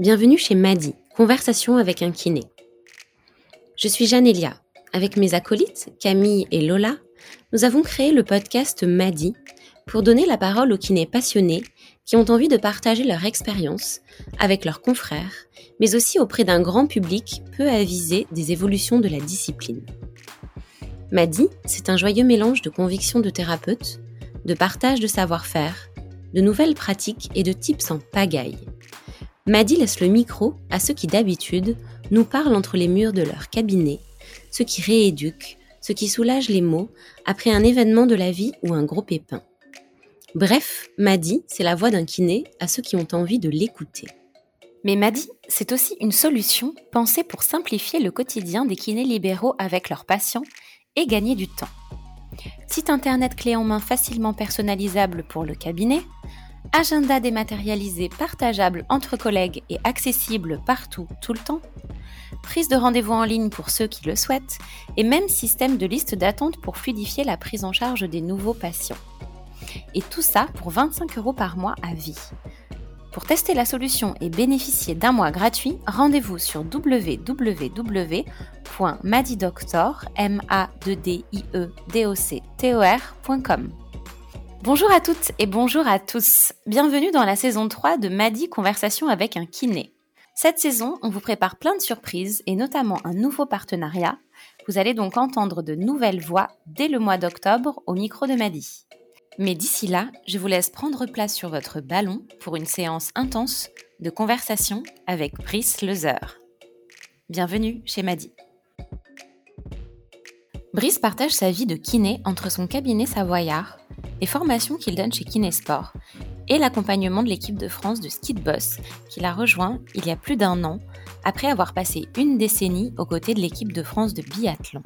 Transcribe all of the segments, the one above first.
Bienvenue chez Madi, Conversation avec un kiné. Je suis Jeanne Elia. Avec mes acolytes, Camille et Lola, nous avons créé le podcast Madi pour donner la parole aux kinés passionnés qui ont envie de partager leur expérience avec leurs confrères, mais aussi auprès d'un grand public peu avisé des évolutions de la discipline. Madi, c'est un joyeux mélange de convictions de thérapeute, de partage de savoir-faire, de nouvelles pratiques et de tips en pagaille. Madi laisse le micro à ceux qui d'habitude nous parlent entre les murs de leur cabinet, ceux qui rééduquent, ceux qui soulagent les mots après un événement de la vie ou un gros pépin. Bref, Madi, c'est la voix d'un kiné à ceux qui ont envie de l'écouter. Mais Madi, c'est aussi une solution pensée pour simplifier le quotidien des kinés libéraux avec leurs patients et gagner du temps. Site internet clé en main facilement personnalisable pour le cabinet, agenda dématérialisé partageable entre collègues et accessible partout tout le temps, prise de rendez-vous en ligne pour ceux qui le souhaitent, et même système de liste d'attente pour fluidifier la prise en charge des nouveaux patients. Et tout ça pour 25 euros par mois à vie. Pour tester la solution et bénéficier d'un mois gratuit, rendez-vous sur www.madidoctor.com. Bonjour à toutes et bonjour à tous. Bienvenue dans la saison 3 de Madi Conversation avec un kiné. Cette saison, on vous prépare plein de surprises et notamment un nouveau partenariat. Vous allez donc entendre de nouvelles voix dès le mois d'octobre au micro de Madi. Mais d'ici là, je vous laisse prendre place sur votre ballon pour une séance intense de conversation avec Brice Lezer. Bienvenue chez Madi. Brice partage sa vie de kiné entre son cabinet savoyard, les formations qu'il donne chez Kinésport et l'accompagnement de l'équipe de France de ski de boss qu'il a rejoint il y a plus d'un an après avoir passé une décennie aux côtés de l'équipe de France de biathlon.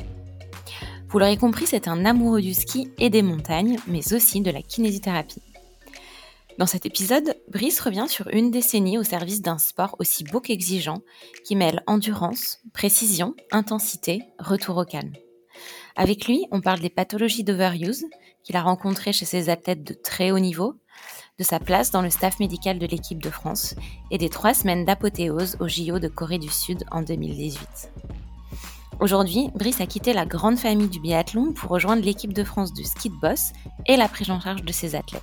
Vous l'aurez compris, c'est un amoureux du ski et des montagnes, mais aussi de la kinésithérapie. Dans cet épisode, Brice revient sur une décennie au service d'un sport aussi beau qu'exigeant, qui mêle endurance, précision, intensité, retour au calme. Avec lui, on parle des pathologies d'overuse qu'il a rencontrées chez ses athlètes de très haut niveau, de sa place dans le staff médical de l'équipe de France et des trois semaines d'apothéose au JO de Corée du Sud en 2018. Aujourd'hui, Brice a quitté la grande famille du biathlon pour rejoindre l'équipe de France du ski de boss et la prise en charge de ses athlètes.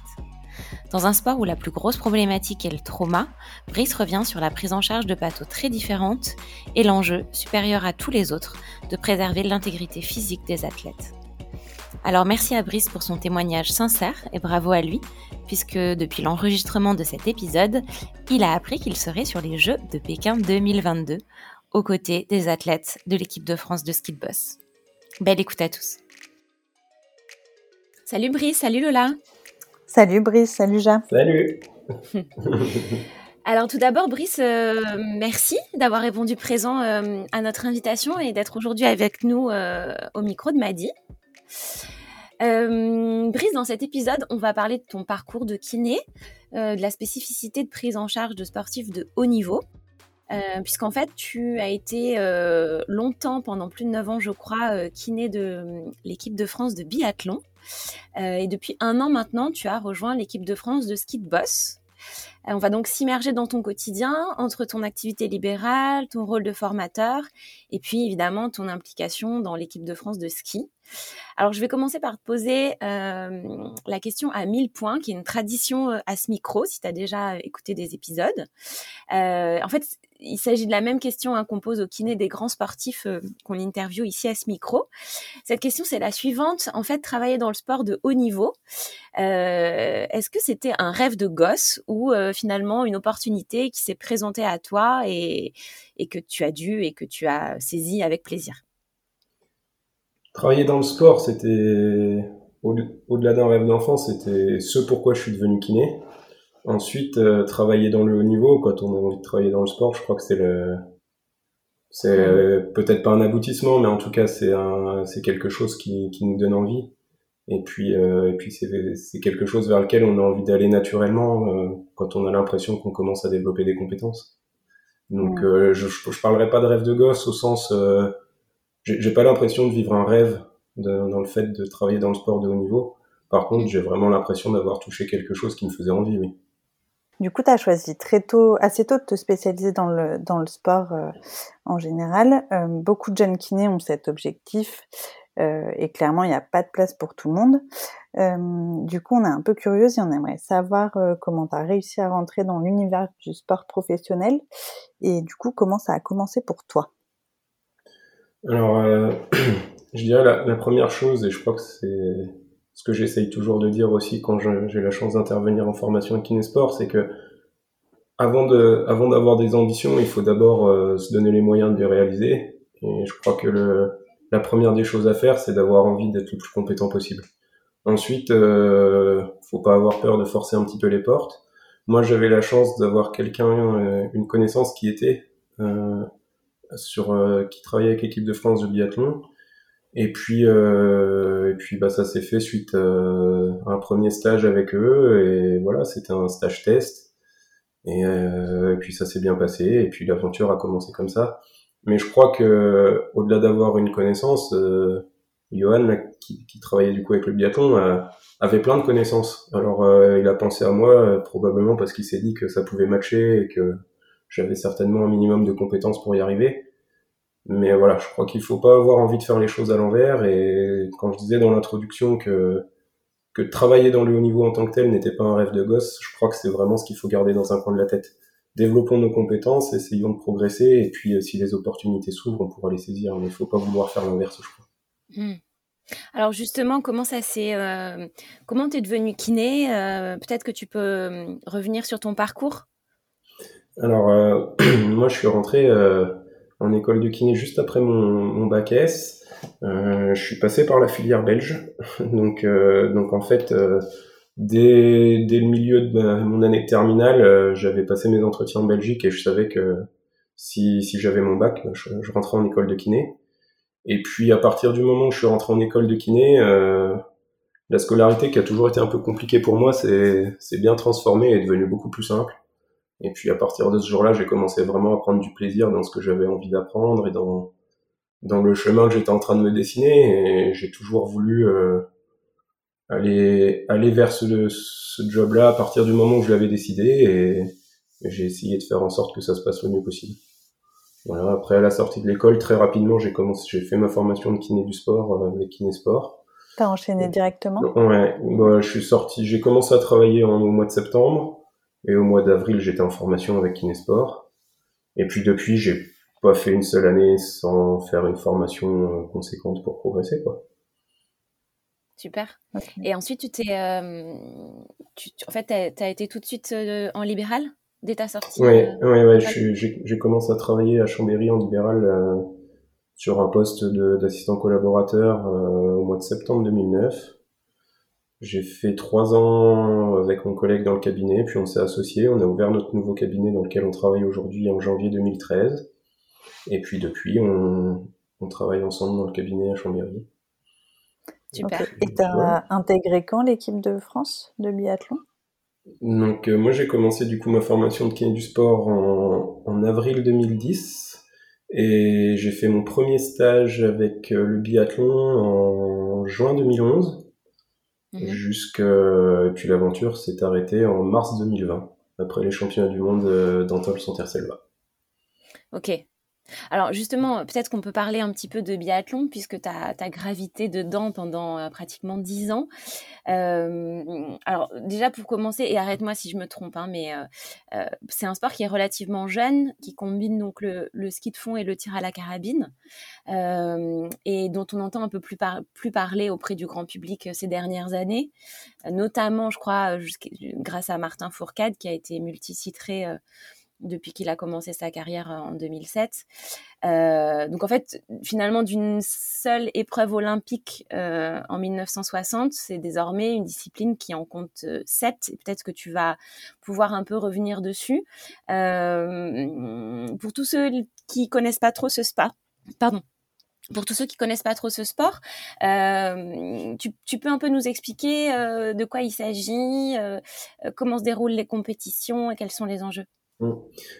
Dans un sport où la plus grosse problématique est le trauma, Brice revient sur la prise en charge de bateaux très différentes et l'enjeu, supérieur à tous les autres, de préserver l'intégrité physique des athlètes. Alors merci à Brice pour son témoignage sincère et bravo à lui, puisque depuis l'enregistrement de cet épisode, il a appris qu'il serait sur les Jeux de Pékin 2022 aux côtés des athlètes de l'équipe de France de ski de boss. Belle écoute à tous. Salut Brice, salut Lola. Salut Brice, salut Jean. Salut. Alors tout d'abord, Brice, euh, merci d'avoir répondu présent euh, à notre invitation et d'être aujourd'hui avec nous euh, au micro de Madi. Brice, dans cet épisode, on va parler de ton parcours de kiné, de la spécificité de prise en charge de sportifs de haut niveau, euh, puisqu'en fait, tu as été euh, longtemps, pendant plus de 9 ans, je crois, euh, kiné de l'équipe de France de biathlon. Et depuis un an maintenant, tu as rejoint l'équipe de France de ski de boss. On va donc s'immerger dans ton quotidien, entre ton activité libérale, ton rôle de formateur, et puis évidemment ton implication dans l'équipe de France de ski. Alors, je vais commencer par te poser la question à 1000 points, qui est une tradition à ce micro, si tu as déjà écouté des épisodes. en fait, il s'agit de la même question hein, qu'on pose aux kinés des grands sportifs euh, qu'on interviewe ici à ce micro. Cette question, c'est la suivante. En fait, travailler dans le sport de haut niveau, euh, est-ce que c'était un rêve de gosse ou euh, finalement une opportunité qui s'est présentée à toi et, que tu as dû et que tu as saisi avec plaisir Travailler dans le sport, c'était au-delà d'un rêve d'enfant, c'était ce pourquoi je suis devenu kiné. Ensuite, euh, travailler dans le haut niveau, quand on a envie de travailler dans le sport, je crois que c'est le, c'est peut-être pas un aboutissement, mais en tout cas c'est quelque chose qui, qui nous donne envie. Et puis, euh, et puis c'est, quelque chose vers lequel on a envie d'aller naturellement euh, quand on a l'impression qu'on commence à développer des compétences. Donc, je, je, parlerai pas de rêve de gosse au sens, j'ai, pas l'impression de vivre un rêve de, dans le fait de travailler dans le sport de haut niveau. Par contre, j'ai vraiment l'impression d'avoir touché quelque chose qui me faisait envie, oui. Du coup, tu as choisi très tôt, assez tôt de te spécialiser dans le, dans le sport en général. beaucoup de jeunes kinés ont cet objectif et clairement, il n'y a pas de place pour tout le monde. du coup, on est un peu curieuse et on aimerait savoir comment tu as réussi à rentrer dans l'univers du sport professionnel et du coup, comment ça a commencé pour toi? Alors, je dirais la, première chose, et je crois que c'est ce que j'essaye toujours de dire aussi quand j'ai la chance d'intervenir en formation kinésport, c'est que avant de, avant d'avoir des ambitions, il faut d'abord euh, se donner les moyens de les réaliser. Et je crois que le, la première des choses à faire, c'est d'avoir envie d'être le plus compétent possible. Ensuite, euh, faut pas avoir peur de forcer un petit peu les portes. Moi, j'avais la chance d'avoir quelqu'un, euh, une connaissance qui était euh, sur, euh, qui travaillait avec l'équipe de France de biathlon. Et puis, et puis, bah, ça s'est fait suite à un premier stage avec eux. Et voilà, c'était un stage test. Et, et puis ça s'est bien passé, et puis l'aventure a commencé comme ça. Mais je crois que au-delà d'avoir une connaissance, euh, Johan, qui, qui, travaillait du coup avec le biathlon, euh, avait plein de connaissances. Alors euh, il a pensé à moi euh, probablement parce qu'il s'est dit que ça pouvait matcher et que j'avais certainement un minimum de compétences pour y arriver. Mais voilà, je crois qu'il faut pas avoir envie de faire les choses à l'envers. Et quand je disais dans l'introduction que que travailler dans le haut niveau en tant que tel n'était pas un rêve de gosse, je crois que c'est vraiment ce qu'il faut garder dans un coin de la tête. Développons nos compétences, essayons de progresser, et puis euh, si les opportunités s'ouvrent, on pourra les saisir. Mais il ne faut pas vouloir faire l'inverse, je crois. Hmm. Alors justement, comment ça s'est, euh, comment t'es devenu kiné euh, Peut-être que tu peux revenir sur ton parcours? Alors moi, je suis rentré en école de kiné juste après mon, mon bac S. Euh, je suis passé par la filière belge, donc euh, donc en fait euh, dès dès le milieu de mon année terminale, j'avais passé mes entretiens en Belgique et je savais que si si j'avais mon bac, je, je, rentrais en école de kiné. Et puis à partir du moment où je suis rentré en école de kiné, la scolarité qui a toujours été un peu compliquée pour moi, c'est bien transformé et est devenue beaucoup plus simple. Et puis à partir de ce jour-là, j'ai commencé vraiment à prendre du plaisir dans ce que j'avais envie d'apprendre et dans dans le chemin que j'étais en train de me dessiner et j'ai toujours voulu euh, aller aller vers ce, ce job-là à partir du moment où je l'avais décidé et, j'ai essayé de faire en sorte que ça se passe le mieux possible. Voilà, après à la sortie de l'école, très rapidement, j'ai commencé, j'ai fait ma formation de kiné du sport euh, avec kiné sport. T'as enchaîné directement? Ouais, bah, je suis sorti, j'ai commencé à travailler en, au mois de septembre et au mois d'avril, j'étais en formation avec kiné sport. Et puis depuis, j'ai pas fait une seule année sans faire une formation euh, conséquente pour progresser, quoi. Super. Et ensuite, tu t'es, euh, en fait, tu as été tout de suite euh, en libéral dès ta sortie Oui, ouais, ouais, j'ai commencé à travailler à Chambéry en libéral sur un poste d'assistant collaborateur au mois de septembre 2009. J'ai fait trois ans avec mon collègue dans le cabinet, puis on s'est associé, on a ouvert notre nouveau cabinet dans lequel on travaille aujourd'hui en janvier 2013. Et puis depuis, on, on, travaille ensemble dans le cabinet à Chambéry. Super. Et tu as intégré quand l'équipe de France de biathlon? Donc euh, moi j'ai commencé du coup ma formation de kiné du sport en, en avril 2010 et j'ai fait mon premier stage avec euh, le biathlon en juin 2011 mmh. jusqu'à et puis l'aventure s'est arrêtée en mars 2020 après les championnats du monde euh, d'Antol Santerselva. Ok, alors justement, peut-être qu'on peut parler un petit peu de biathlon puisque tu as, gravité dedans pendant euh, pratiquement dix ans. Euh, alors déjà pour commencer, et arrête-moi si je me trompe, hein, mais euh, c'est un sport qui est relativement jeune, qui combine donc le, ski de fond et le tir à la carabine, et dont on entend un peu plus, plus parler auprès du grand public ces dernières années, notamment je crois grâce à Martin Fourcade qui a été multicitré depuis qu'il a commencé sa carrière euh, en 2007. Euh, donc en fait, finalement, d'une seule épreuve olympique euh, en 1960, c'est désormais une discipline qui en compte sept. Et peut-être que tu vas pouvoir un peu revenir dessus. pour tous ceux qui connaissent pas trop ce spa, pardon. Pour tous ceux qui connaissent pas trop ce sport, tu, peux un peu nous expliquer de quoi il s'agit, comment se déroulent les compétitions et quels sont les enjeux?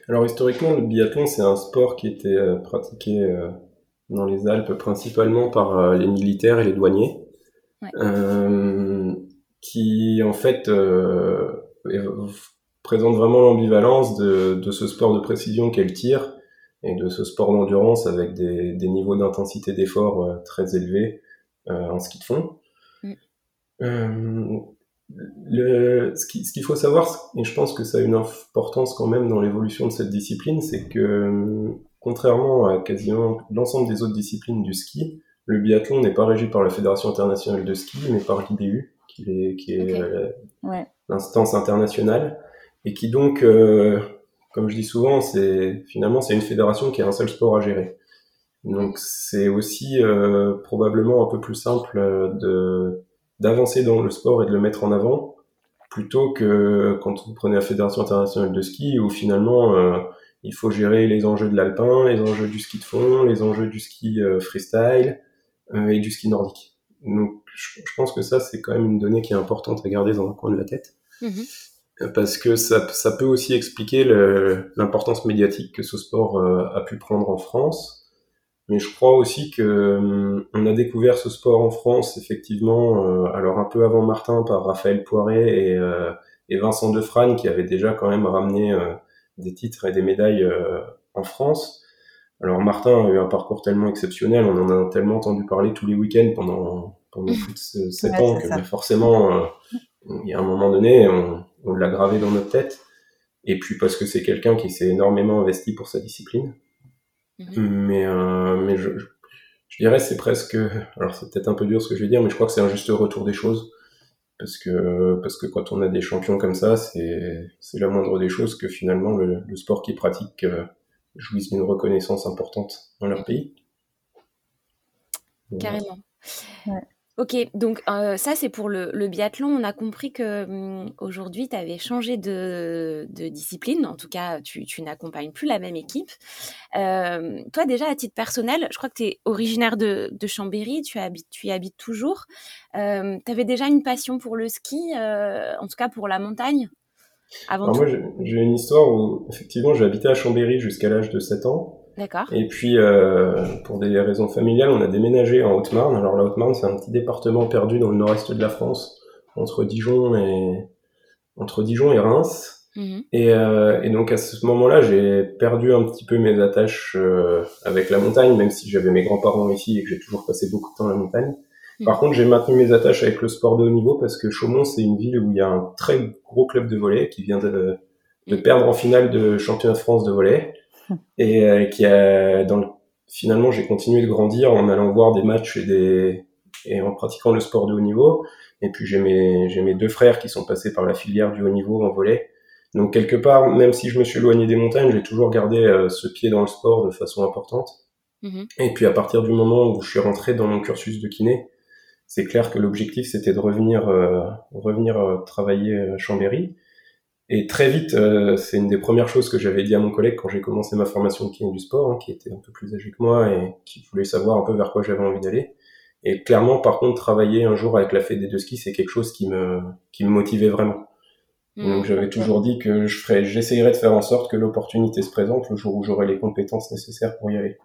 Alors historiquement, le biathlon, c'est un sport qui était euh, pratiqué euh, dans les Alpes principalement par euh, les militaires et les douaniers, ouais. qui en fait présente vraiment l'ambivalence de, de, ce sport de précision qu'est le tir et de ce sport d'endurance avec des, des niveaux d'intensité d'effort très élevés en ski de fond. Mm. Euh, le, ce qu'il ce faut savoir, et je pense que ça a une importance quand même dans l'évolution de cette discipline, c'est que contrairement à quasiment l'ensemble des autres disciplines du ski, le biathlon n'est pas régi par la Fédération internationale de ski, mais par l'IBU, qui est, qui est euh, l'instance internationale, et qui donc, euh, comme je dis souvent, c'est finalement c'est une fédération qui a un seul sport à gérer. Donc c'est aussi euh, probablement un peu plus simple de d'avancer dans le sport et de le mettre en avant plutôt que quand vous prenez la Fédération internationale de ski où finalement il faut gérer les enjeux de l'alpin, les enjeux du ski de fond, les enjeux du ski freestyle et du ski nordique. Donc je, pense que ça c'est quand même une donnée qui est importante à garder dans le coin de la tête. Mhm parce que ça, ça peut aussi expliquer l'importance médiatique que ce sport euh, a pu prendre en France. Mais je crois aussi que euh, on a découvert ce sport en France effectivement, euh, alors un peu avant Martin par Raphaël Poiré et, et Vincent Defrane qui avaient déjà quand même ramené des titres et des médailles en France. Alors Martin a eu un parcours tellement exceptionnel, on en a tellement entendu parler tous les week-ends pendant pendant plus de sept ans que forcément il y a un moment donné on, on l'a gravé dans notre tête. Et puis parce que c'est quelqu'un qui s'est énormément investi pour sa discipline. Mhm. Mais, euh, mais je, je, dirais c'est presque, alors c'est peut-être un peu dur ce que je vais dire, mais je crois que c'est un juste retour des choses. Parce que, parce que quand on a des champions comme ça, c'est, c'est la moindre des choses que finalement le, le sport qu'ils pratiquent euh, jouisse d'une reconnaissance importante dans leur pays. Carrément. Ouais. Ok, donc euh, ça c'est pour le, biathlon. On a compris que hum, aujourd'hui tu avais changé de, discipline. En tout cas, tu, n'accompagnes plus la même équipe. Euh, toi déjà à titre personnel, je crois que tu es originaire de, Chambéry, tu, habites, tu y habites toujours. Euh, tu avais déjà une passion pour le ski, en tout cas pour la montagne avant Moi j'ai une histoire où effectivement j'ai habité à Chambéry jusqu'à l'âge de 7 ans. Et puis, euh, pour des raisons familiales, on a déménagé en Haute-Marne. Alors, la Haute-Marne, c'est un petit département perdu dans le nord-est de la France, entre Dijon et, entre Dijon et Reims. Mhm. Et, euh, et, donc, à ce moment-là, j'ai perdu un petit peu mes attaches euh, avec la montagne, même si j'avais mes grands-parents ici et que j'ai toujours passé beaucoup de temps à la montagne. Mhm. Par contre, j'ai maintenu mes attaches avec le sport de haut niveau parce que Chaumont, c'est une ville où il y a un très gros club de volley qui vient de, de mhm. perdre en finale de championnat de France de volley et euh, qui a dans le, finalement j'ai continué de grandir en allant voir des matchs et des et en pratiquant le sport de haut niveau. Et puis j'ai mes j'ai mes deux frères qui sont passés par la filière du haut niveau en volet donc quelque part même si je me suis éloigné des montagnes j'ai toujours gardé euh, ce pied dans le sport de façon importante. Mm-hmm. et puis à partir du moment où je suis rentré dans mon cursus de kiné c'est clair que l'objectif c'était de revenir euh, revenir travailler à Chambéry et très vite, euh, c'est une des premières choses que j'avais dit à mon collègue quand j'ai commencé ma formation de kiné du sport, hein, qui était un peu plus âgé que moi et qui voulait savoir un peu vers quoi j'avais envie d'aller. Et clairement, par contre, travailler un jour avec la Fédé de ski, c'est quelque chose qui me, qui me motivait vraiment. Mmh. donc j'avais toujours dit que je ferais, j'essayerais de faire en sorte que l'opportunité se présente le jour où j'aurai les compétences nécessaires pour y aller.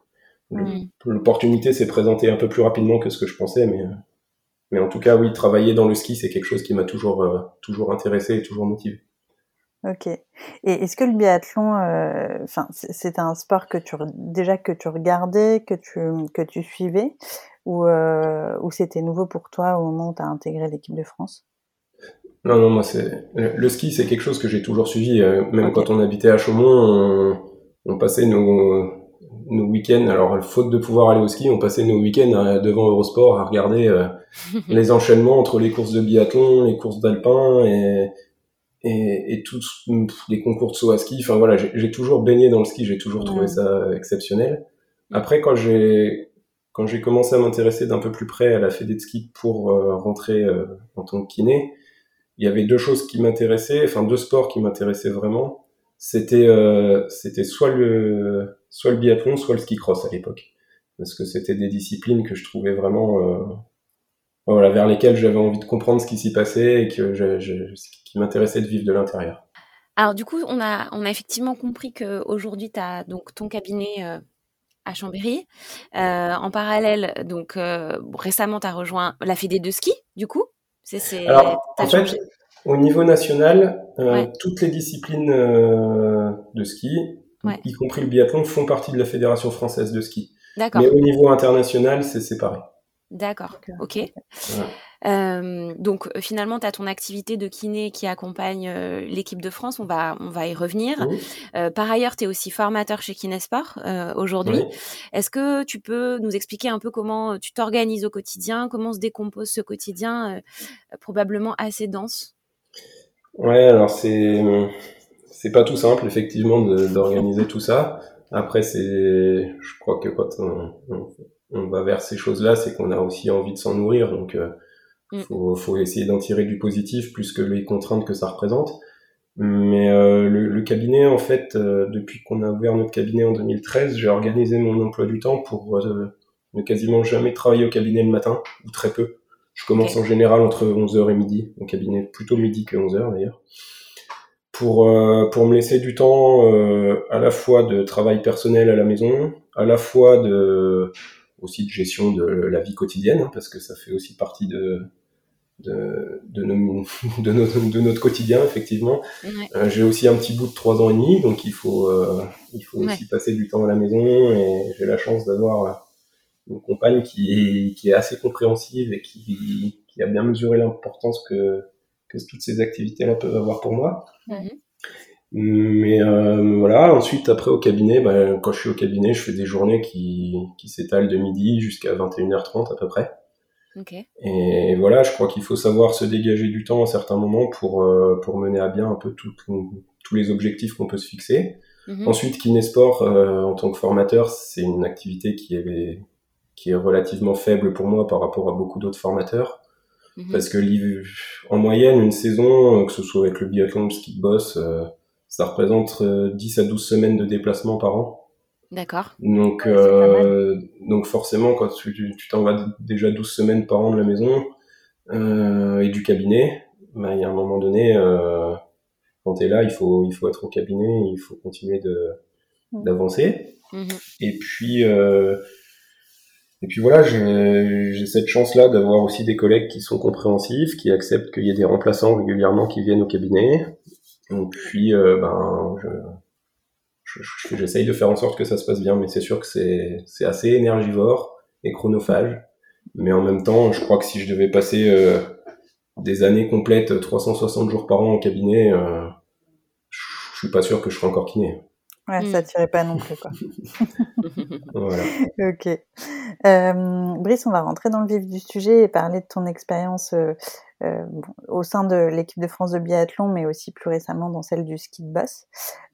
Mmh. L'opportunité s'est présentée un peu plus rapidement que ce que je pensais, mais, mais en tout cas, oui, travailler dans le ski, c'est quelque chose qui m'a toujours, euh, toujours intéressé et toujours motivé. Ok. Et est-ce que le biathlon, euh, enfin, c'est un sport que tu déjà que tu regardais, que tu que tu suivais, ou euh, ou c'était nouveau pour toi au moment où tu as intégré l'équipe de France? Non, non, moi c'est le, ski, c'est quelque chose que j'ai toujours suivi. Euh, même quand on habitait à Chaumont, on, passait nos nos week-ends. Alors, faute de pouvoir aller au ski, on passait nos week-ends devant Eurosport à regarder les enchaînements entre les courses de biathlon, les courses d'alpin et et, et tous les concours de saut à ski. Enfin voilà, j'ai toujours baigné dans le ski, j'ai toujours trouvé ça exceptionnel. Après, quand j'ai quand j'ai commencé à m'intéresser d'un peu plus près à la fédé de ski pour euh, rentrer euh, en tant que kiné, il y avait deux choses qui m'intéressaient, enfin deux sports qui m'intéressaient vraiment. C'était euh, c'était soit le soit le biathlon, soit le ski cross à l'époque, parce que c'était des disciplines que je trouvais vraiment voilà, vers lesquelles j'avais envie de comprendre ce qui s'y passait et que je, je, qui m'intéressait de vivre de l'intérieur. Alors du coup, on a, on a effectivement compris qu'aujourd'hui, tu as donc ton cabinet euh, à Chambéry. Euh, en parallèle, donc euh, récemment, tu as rejoint la Fédé de ski, du coup c'est, Alors, en fait, Au niveau national, toutes les disciplines de ski, y compris le biathlon, font partie de la Fédération française de ski. D'accord. Mais au niveau international, c'est séparé. D'accord, ok. Euh, donc finalement, tu as ton activité de kiné qui accompagne euh, l'équipe de France, on va, on va y revenir. Euh, par ailleurs, tu es aussi formateur chez Kinesport aujourd'hui. Est-ce que tu peux nous expliquer un peu comment tu t'organises au quotidien, comment se décompose ce quotidien probablement assez dense? Ouais, alors c'est c'est pas tout simple effectivement d'organiser tout ça. Après, c'est, je crois que quand on, on, va vers ces choses-là, c'est qu'on a aussi envie de s'en nourrir. Donc, il mm. faut, faut, essayer d'en tirer du positif plus que les contraintes que ça représente. Mais euh, le, le, cabinet, en fait, euh, depuis qu'on a ouvert notre cabinet en 2013, j'ai organisé mon emploi du temps pour euh, ne quasiment jamais travailler au cabinet le matin, ou très peu. Je commence en général entre 11h et midi, au cabinet plutôt midi que 11h d'ailleurs, pour, euh, pour me laisser du temps à la fois de travail personnel à la maison, à la fois de aussi de gestion de la vie quotidienne, hein, parce que ça fait aussi partie de, de, de, de, notre, de notre, quotidien, effectivement. Euh, j'ai aussi un petit bout de trois ans et demi, donc il faut, euh, il faut aussi passer du temps à la maison, et j'ai la chance d'avoir une compagne qui est, qui est assez compréhensive et qui, qui a bien mesuré l'importance que, que toutes ces activités-là peuvent avoir pour moi. Mais euh, voilà, ensuite après au cabinet, bah, quand je suis au cabinet, je fais des journées qui, qui s'étalent de midi jusqu'à 21h30 à peu près. Okay. Et voilà, je crois qu'il faut savoir se dégager du temps à certains moments pour, euh, pour mener à bien un peu tout, tous les objectifs qu'on peut se fixer. Mm-hmm. Ensuite, Kinesport, euh, en tant que formateur, c'est une activité qui est, qui est relativement faible pour moi par rapport à beaucoup d'autres formateurs. Mm-hmm. Parce que en moyenne, une saison, que ce soit avec le biathlon, le ski boss, euh, ça représente 10 euh, à 12 semaines de déplacement par an. D'accord. Donc, euh, donc forcément, quand tu t'en vas déjà 12 semaines par an de la maison euh, et du cabinet, bah, il y a un moment donné, euh, quand tu es là, il faut, il faut être au cabinet, il faut continuer de mmh. d'avancer. Mmh et puis, euh, et puis voilà, j'ai cette chance-là d'avoir aussi des collègues qui sont compréhensifs, qui acceptent qu'il y ait des remplaçants régulièrement qui viennent au cabinet. Et puis, euh, ben, j'essaye de faire en sorte que ça se passe bien, mais c'est sûr que c'est assez énergivore et chronophage. Mais en même temps, je crois que si je devais passer euh, des années complètes, 360 jours par an en cabinet, euh, je suis pas sûr que je serais encore kiné. Ouais, ça hmm. tirait pas non plus, quoi. voilà. Ok. Euh, Brice, on va rentrer dans le vif du sujet et parler de ton expérience euh, euh, au sein de l'équipe de France de biathlon, mais aussi plus récemment dans celle du ski de boss.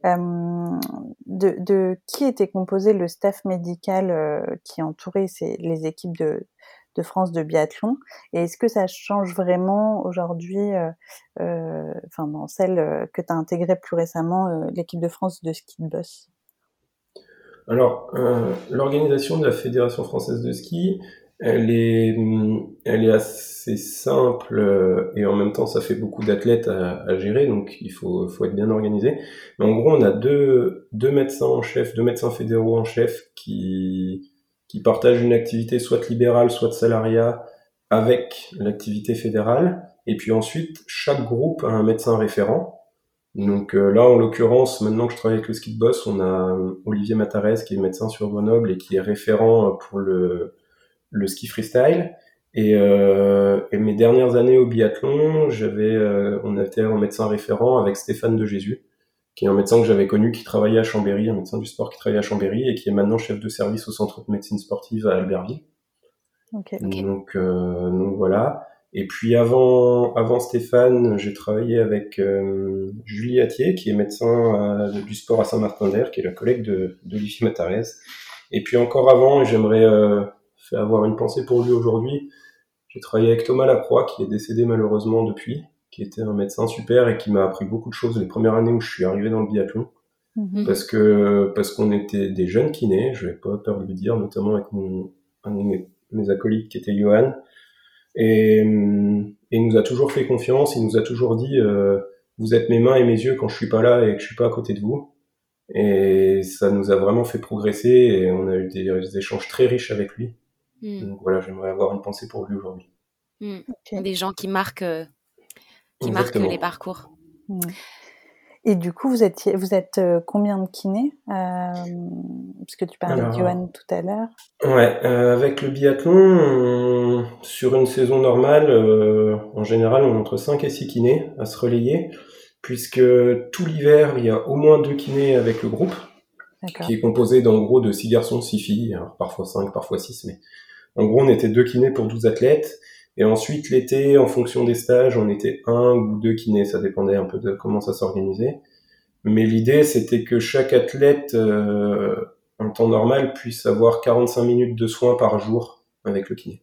De, de, qui était composé le staff médical qui entourait ces, les équipes de, de France de biathlon? Et est-ce que ça change vraiment aujourd'hui, euh, euh, enfin dans celle euh, que tu as intégrée plus récemment, l'équipe de France de ski de boss Alors, l'organisation de la Fédération française de ski, elle est, elle est assez simple et en même temps ça fait beaucoup d'athlètes à, gérer, donc il faut, faut être bien organisé. Mais en gros, on a deux, deux médecins en chef, deux médecins fédéraux en chef qui, qui partagent une activité soit libérale, soit de salariat avec l'activité fédérale. Et puis ensuite, chaque groupe a un médecin référent. Donc euh, là, en l'occurrence, maintenant que je travaille avec le ski de boss, on a Olivier Matarès qui est médecin sur Grenoble et qui est référent pour le, le ski freestyle. Et, euh, et mes dernières années au biathlon, j'avais, euh, on était un médecin référent avec Stéphane de Jésus, qui est un médecin que j'avais connu, qui travaillait à Chambéry, un médecin du sport qui travaillait à Chambéry et qui est maintenant chef de service au centre de médecine sportive à Albertville. Donc, euh, donc voilà. Et puis avant, avant Stéphane, j'ai travaillé avec euh, Julie Attier, qui est médecin euh, du sport à Saint-Martin-d'Air, qui est la collègue de d'Olivier Matarès. Et puis encore avant, j'aimerais avoir une pensée pour lui aujourd'hui. J'ai travaillé avec Thomas Lacroix, qui est décédé malheureusement depuis, qui était un médecin super et qui m'a appris beaucoup de choses les premières années où je suis arrivé dans le biathlon. Mhm. Parce que parce qu'on était des jeunes kinés, je vais pas peur de le dire, notamment avec mon, un de mes, acolytes qui était Johan. Et, et, il nous a toujours fait confiance, il nous a toujours dit euh, vous êtes mes mains et mes yeux quand je suis pas là et que je suis pas à côté de vous. Et ça nous a vraiment fait progresser et on a eu des, échanges très riches avec lui. Mhm. Donc voilà, j'aimerais avoir une pensée pour lui aujourd'hui. Mhm. Des gens qui marquent euh, qui marquent les parcours. Mmh. Et du coup, vous, êtes, vous êtes euh, combien de kinés euh, Parce que tu parlais de Johan tout à l'heure. Ouais, euh, avec le biathlon, sur une saison normale, euh, en général, on est entre 5 et 6 kinés à se relayer, puisque tout l'hiver, il y a au moins deux kinés avec le groupe, qui est composé d'en gros de 6 garçons, 6 filles, alors parfois 5, parfois 6, mais en gros, on était deux kinés pour 12 athlètes. Et ensuite, l'été, en fonction des stages, on était un ou deux kinés, ça dépendait un peu de comment ça s'organisait. Mais l'idée, c'était que chaque athlète, euh, en temps normal, puisse avoir 45 minutes de soins par jour avec le kiné.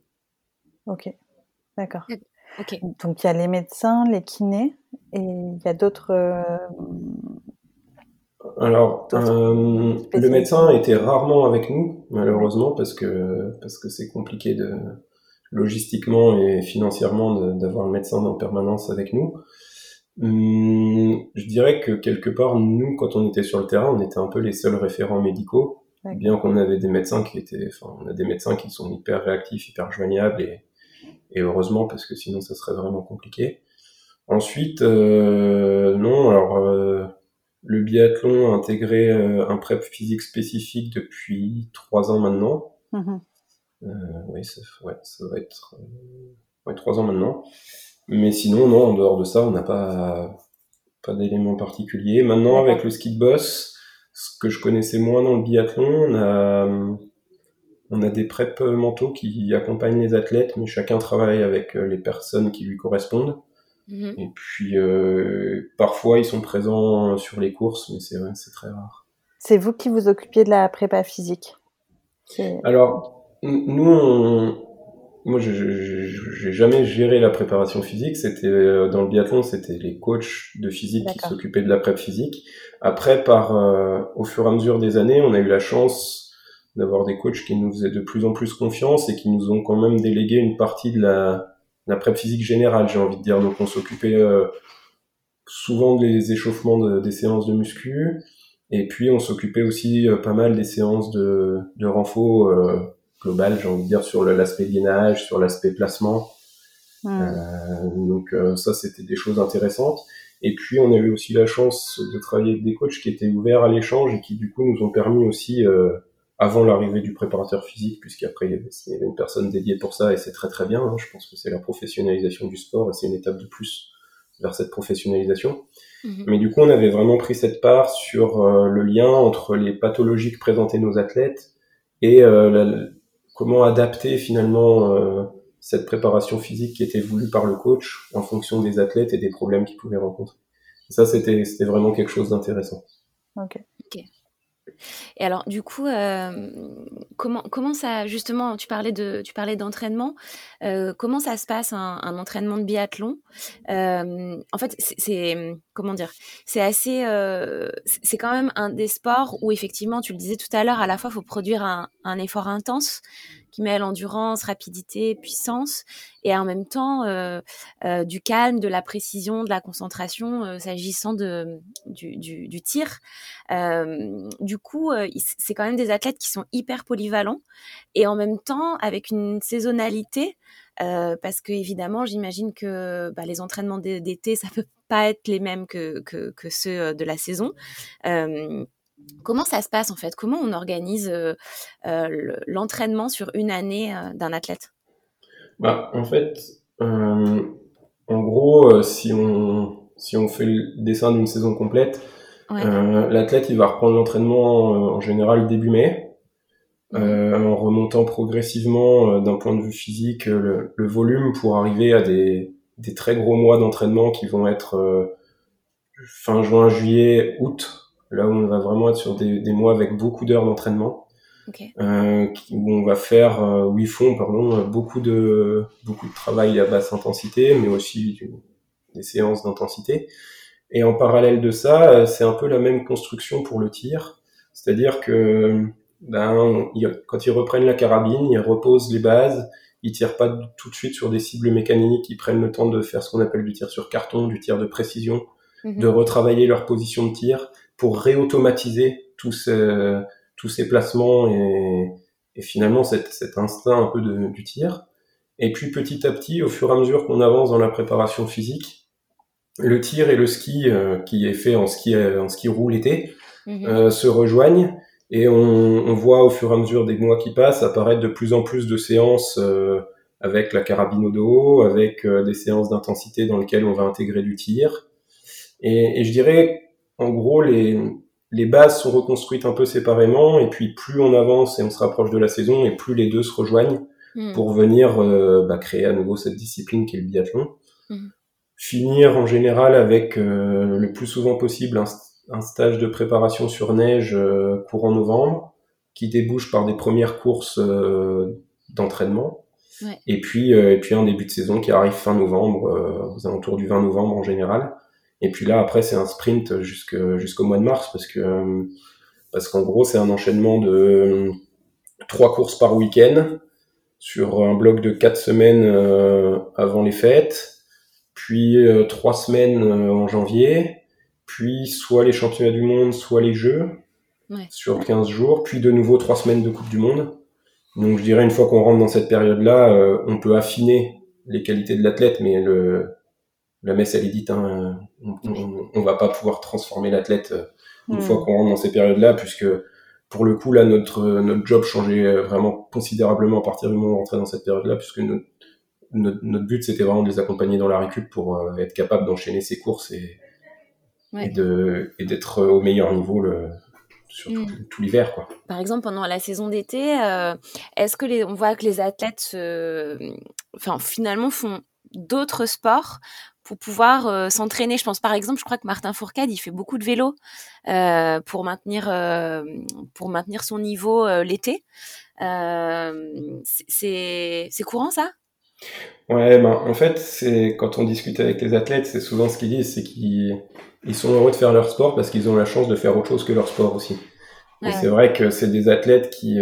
Ok, d'accord. Donc il y a les médecins, les kinés, et il y a d'autres. Euh, Alors, euh, le médecin était rarement avec nous, malheureusement, parce que parce que c'est compliqué de logistiquement et financièrement d'avoir le médecin en permanence avec nous. Hum, je dirais que quelque part, nous, quand on était sur le terrain, on était un peu les seuls référents médicaux, bien qu'on avait des médecins qui étaient, enfin, on a des médecins qui sont hyper réactifs, hyper joignables, et, et heureusement, parce que sinon, ça serait vraiment compliqué. Ensuite, euh, non, alors, euh, le biathlon a intégré euh, un prep physique spécifique depuis trois ans maintenant. Mmh euh, oui, ça, ouais, ça va être euh, trois ans maintenant. Mais sinon, non, en dehors de ça, on n'a pas, pas d'éléments particuliers. Maintenant, avec le ski de boss, ce que je connaissais moins dans le biathlon, on a, on a des preps mentaux qui accompagnent les athlètes, mais chacun travaille avec les personnes qui lui correspondent. Mhm. Et puis, euh, parfois, ils sont présents sur les courses, mais c'est c'est très rare. C'est vous qui vous occupiez de la prépa physique Alors, nous, on, moi, j'ai jamais géré la préparation physique. C'était euh, dans le biathlon, c'était les coachs de physique qui s'occupaient de la prep physique. Après, par euh, au fur et à mesure des années, on a eu la chance d'avoir des coachs qui nous faisaient de plus en plus confiance et qui nous ont quand même délégué une partie de la, la prep physique générale, j'ai envie de dire. Donc, on s'occupait euh, souvent des échauffements de, des séances de muscu, et puis on s'occupait aussi pas mal des séances de, de renfort global, j'ai envie de dire, sur l'aspect gainage, sur l'aspect placement. Euh, donc euh, ça, c'était des choses intéressantes. Et puis, on a eu aussi la chance de travailler avec des coachs qui étaient ouverts à l'échange et qui, du coup, nous ont permis aussi, euh, avant l'arrivée du préparateur physique, puisqu'après, il, y avait une personne dédiée pour ça, et c'est très très bien. Hein. je pense que c'est la professionnalisation du sport, et c'est une étape de plus vers cette professionnalisation. Mhm. Mais du coup, on avait vraiment pris cette part sur le lien entre les pathologies que présentaient nos athlètes et la, comment adapter finalement euh, cette préparation physique qui était voulue par le coach en fonction des athlètes et des problèmes qu'ils pouvaient rencontrer. ça, c'était vraiment quelque chose d'intéressant. Ok. Et alors, du coup, euh, comment, comment ça, justement, tu parlais de, tu parlais d'entraînement. Euh, comment ça se passe un, entraînement de biathlon? Euh, En fait, c'est comment dire? C'est assez, c'est quand même un des sports où effectivement, tu le disais tout à l'heure, à la fois, il faut produire un, un effort intense qui mêle endurance, rapidité, puissance, et en même temps euh, euh, du calme, de la précision, de la concentration euh, s'agissant de, du, du, du tir. du coup, c'est quand même des athlètes qui sont hyper polyvalents et en même temps avec une saisonnalité. parce que évidemment, j'imagine que bah, les entraînements d'été, ça peut pas être les mêmes que, que, que ceux de la saison. Comment ça se passe en fait? Comment on organise euh, euh, l'entraînement sur une année euh, d'un athlète? Bah, En fait, en gros, si, on, si on fait le dessin d'une saison complète, l'athlète il va reprendre l'entraînement en général début mai, en remontant progressivement d'un point de vue physique le, volume pour arriver à des, des très gros mois d'entraînement qui vont être fin juin, juillet, août là où on va vraiment être sur des, des mois avec beaucoup d'heures d'entraînement, euh, où on va faire, euh, où ils font pardon beaucoup de beaucoup de travail à basse intensité, mais aussi des séances d'intensité. Et en parallèle de ça, euh, c'est un peu la même construction pour le tir, c'est-à-dire que ben, quand ils reprennent la carabine, ils reposent les bases, ils tirent pas tout de suite sur des cibles mécaniques, ils prennent le temps de faire ce qu'on appelle du tir sur carton, du tir de précision, mhm. de retravailler leur position de tir pour réautomatiser tous tous ces placements et, et finalement cet, cet, instinct un peu de, du tir. Et puis petit à petit, au fur et à mesure qu'on avance dans la préparation physique, le tir et le ski qui est fait en ski en ski roue l'été mhm. se rejoignent et on, on, voit au fur et à mesure des mois qui passent apparaître de plus en plus de séances avec la carabine au dos, avec des séances d'intensité dans lesquelles on va intégrer du tir. Et, et je dirais, en gros, les, les bases sont reconstruites un peu séparément, et puis plus on avance et on se rapproche de la saison, et plus les deux se rejoignent hmm. pour venir euh, bah, créer à nouveau cette discipline qui est le biathlon. Hmm. Finir en général avec euh, le plus souvent possible un, stage de préparation sur neige euh, courant novembre, qui débouche par des premières courses d'entraînement. Et puis et puis un début de saison qui arrive fin novembre, aux alentours du 20 novembre en général, et puis là, après, c'est un sprint jusqu'au mois de mars parce que parce qu'en gros, c'est un enchaînement de trois courses par week-end sur un bloc de quatre semaines euh, avant les fêtes, puis euh, trois semaines euh, en janvier, puis soit les championnats du monde, soit les Jeux sur 15 jours, puis de nouveau trois semaines de Coupe du Monde. Donc je dirais une fois qu'on rentre dans cette période-là, on peut affiner les qualités de l'athlète, mais le, la messe elle est dite, hein, on, va pas pouvoir transformer l'athlète euh, une fois hmm. qu'on rentre dans ces périodes-là, puisque pour le coup là notre notre job changeait euh, vraiment considérablement à partir du moment où on rentrait dans cette période-là, puisque notre, notre, but c'était vraiment de les accompagner dans la récup pour euh, être capable d'enchaîner ses courses et, et de et d'être au meilleur niveau le, sur tout, l'hiver quoi. Par exemple pendant la saison d'été, est-ce que les, on voit que les athlètes enfin finalement font d'autres sports pour pouvoir euh, s'entraîner. Je pense par exemple, je crois que Martin Fourcade, il fait beaucoup de vélo euh, pour maintenir euh, pour maintenir son niveau l'été. c'est c'est courant ça? Ouais, ben, en fait, c'est quand on discute avec les athlètes, c'est souvent ce qu'ils disent, c'est qu'ils ils sont heureux de faire leur sport parce qu'ils ont la chance de faire autre chose que leur sport aussi. Et c'est vrai que c'est des athlètes qui,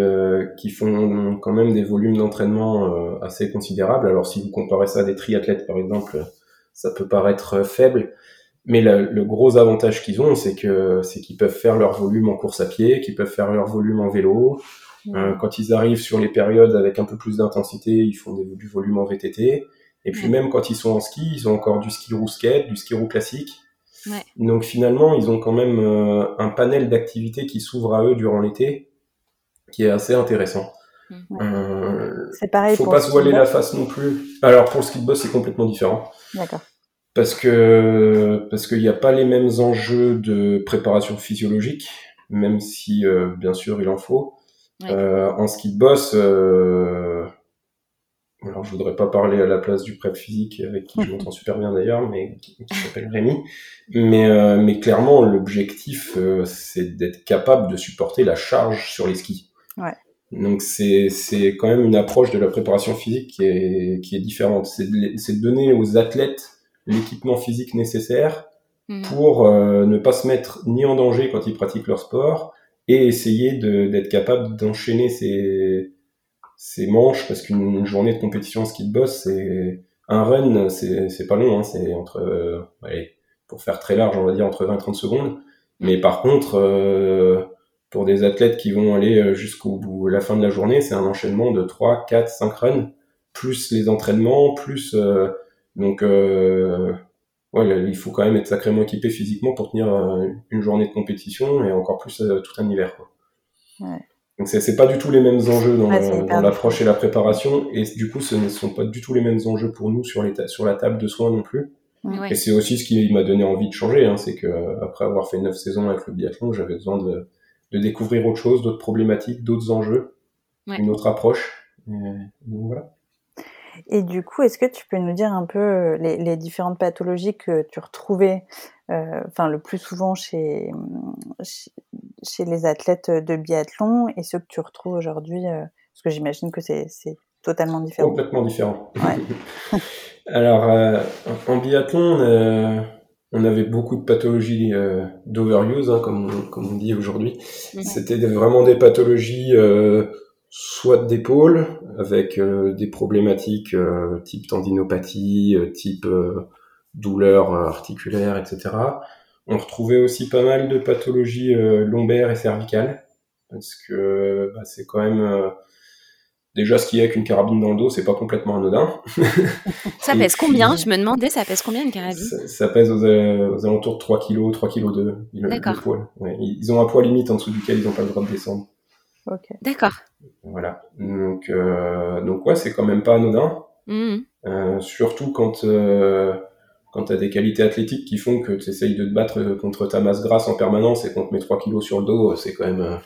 qui font quand même des volumes d'entraînement assez considérables. Alors si vous comparez ça à des triathlètes par exemple, ça peut paraître faible, mais le, gros avantage qu'ils ont, c'est que c'est qu'ils peuvent faire leur volume en course à pied, qu'ils peuvent faire leur volume en vélo. Euh, quand ils arrivent sur les périodes avec un peu plus d'intensité, ils font du volume en VTT. Et puis même quand ils sont en ski, ils ont encore du ski roue skate, du ski roue classique. Ouais. Donc finalement, ils ont quand même euh, un panel d'activités qui s'ouvre à eux durant l'été, qui est assez intéressant. Euh, c'est pareil. Faut pas se voiler la face non plus. Alors pour le ski de boss, c'est complètement différent. D'accord. Parce que parce qu'il n'y a pas les mêmes enjeux de préparation physiologique, même si euh, bien sûr il en faut. Euh, en ski de boss, euh, alors je voudrais pas parler à la place du prep physique avec qui je m'entends super bien d'ailleurs, mais qui, qui s'appelle Rémi. Mais euh, mais clairement l'objectif c'est d'être capable de supporter la charge sur les skis. Ouais. Donc c'est c'est quand même une approche de la préparation physique qui est qui est différente. C'est de, donner aux athlètes l'équipement physique nécessaire mhm. pour euh, ne pas se mettre ni en danger quand ils pratiquent leur sport et essayer d'être capable d'enchaîner ces ces manches parce qu'une journée de compétition en ski de boss c'est un run c'est c'est pas long hein, c'est entre euh, allez, pour faire très large on va dire entre 20 et 30 secondes mais par contre euh, pour des athlètes qui vont aller euh, jusqu'au bout, la fin de la journée, c'est un enchaînement de 3, 4, 5 runs, plus les entraînements, plus euh, donc euh, ouais, il faut quand même être sacrément équipé physiquement pour tenir une journée de compétition et encore plus tout un hiver. Quoi. Ouais. Donc c'est pas du tout les mêmes enjeux dans, dans l'approche et la préparation et du coup ce ne sont pas du tout les mêmes enjeux pour nous sur, les sur la table de soins non plus. Et c'est aussi ce qui m'a donné envie de changer, hein, c'est que après avoir fait neuf saisons avec le biathlon, j'avais besoin de de découvrir autre chose, d'autres problématiques, d'autres enjeux, une autre approche. Et, voilà. Et du coup, est-ce que tu peux nous dire un peu euh, les, différentes pathologies que tu retrouvais, euh, enfin le plus souvent chez, chez, les athlètes de biathlon et ceux que tu retrouves aujourd'hui euh, Parce que j'imagine que c'est totalement différent. Complètement différent. Alors, en biathlon, on avait beaucoup de pathologies euh, d'overuse, hein, comme, comme on dit aujourd'hui. C'était vraiment des pathologies euh, soit d'épaule, avec euh, des problématiques type tendinopathie, type douleur articulaire, etc. On retrouvait aussi pas mal de pathologies lombaires et cervicales, parce que bah, c'est quand même déjà skier avec une carabine dans le dos, c'est pas complètement anodin. ça pèse combien Je me demandais, ça pèse combien une carabine ça, pèse aux, alentours de 3 kg, 3 kg 2. D'accord. ils ont un poids limite en dessous duquel ils n'ont pas le droit de descendre. D'accord. Voilà. Donc, euh, donc ouais, c'est quand même pas anodin. Mmh. Euh, surtout quand, euh, quand tu as des qualités athlétiques qui font que tu essayes de te battre contre ta masse grasse en permanence et qu'on te met 3 kilos sur le dos, c'est quand même,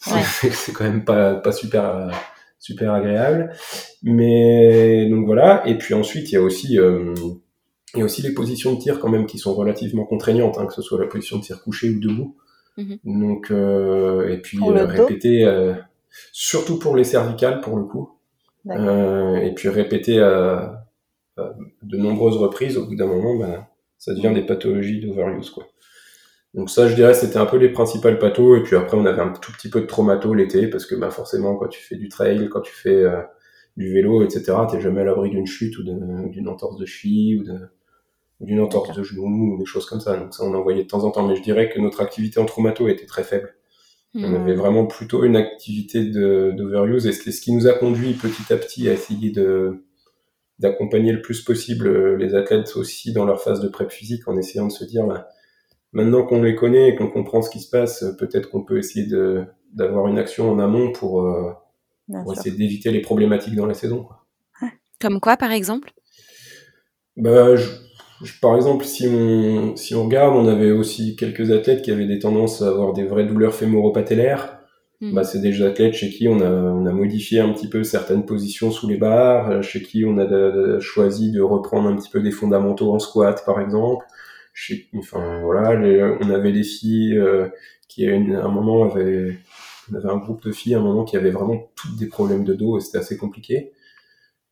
c'est quand même pas, pas super, super agréable. Mais donc voilà. Et puis ensuite, il y a aussi, il y a aussi les positions de tir quand même qui sont relativement contraignantes, hein, que ce soit la position de tir couché ou debout. Mmh donc, et puis répéter, surtout pour les cervicales pour le coup. Euh, et puis répéter à, de nombreuses reprises, au bout d'un moment, bah, ça devient des pathologies d'overuse. Quoi. Donc ça, je dirais, c'était un peu les principales pathos. Et puis après, on avait un tout petit peu de traumato l'été, parce que bah, forcément, quand tu fais du trail, quand tu fais euh, du vélo, etc., t'es jamais à l'abri d'une chute ou d'une entorse de cheville ou d'une entorse de genou ou des choses comme ça. Donc ça, on en voyait de temps en temps. Mais je dirais que notre activité en traumato était très faible. On hmm. avait vraiment plutôt une activité d'overuse et c'est ce qui nous a conduit petit à petit à essayer de d'accompagner le plus possible euh, les athlètes aussi dans leur phase de prep physique en essayant de se dire bah, maintenant qu'on les connaît et qu'on comprend ce qui se passe, peut-être qu'on peut essayer de d'avoir une action en amont pour, euh, pour essayer d'éviter les problématiques dans la saison. Quoi. Comme quoi, par exemple? Bah, je, par exemple, si on, si on regarde, on avait aussi quelques athlètes qui avaient des tendances à avoir des vraies douleurs fémoro-patellaires. Hmm. Bah, c'est des athlètes chez qui on a, on a modifié un petit peu certaines positions sous les barres, euh, chez qui on a choisi de reprendre un petit peu des fondamentaux en squat, par exemple. Chez, enfin, voilà, on avait des filles euh, qui, à un moment, avaient, on avait un groupe de filles à un moment qui avaient vraiment toutes des problèmes de dos et c'était assez compliqué.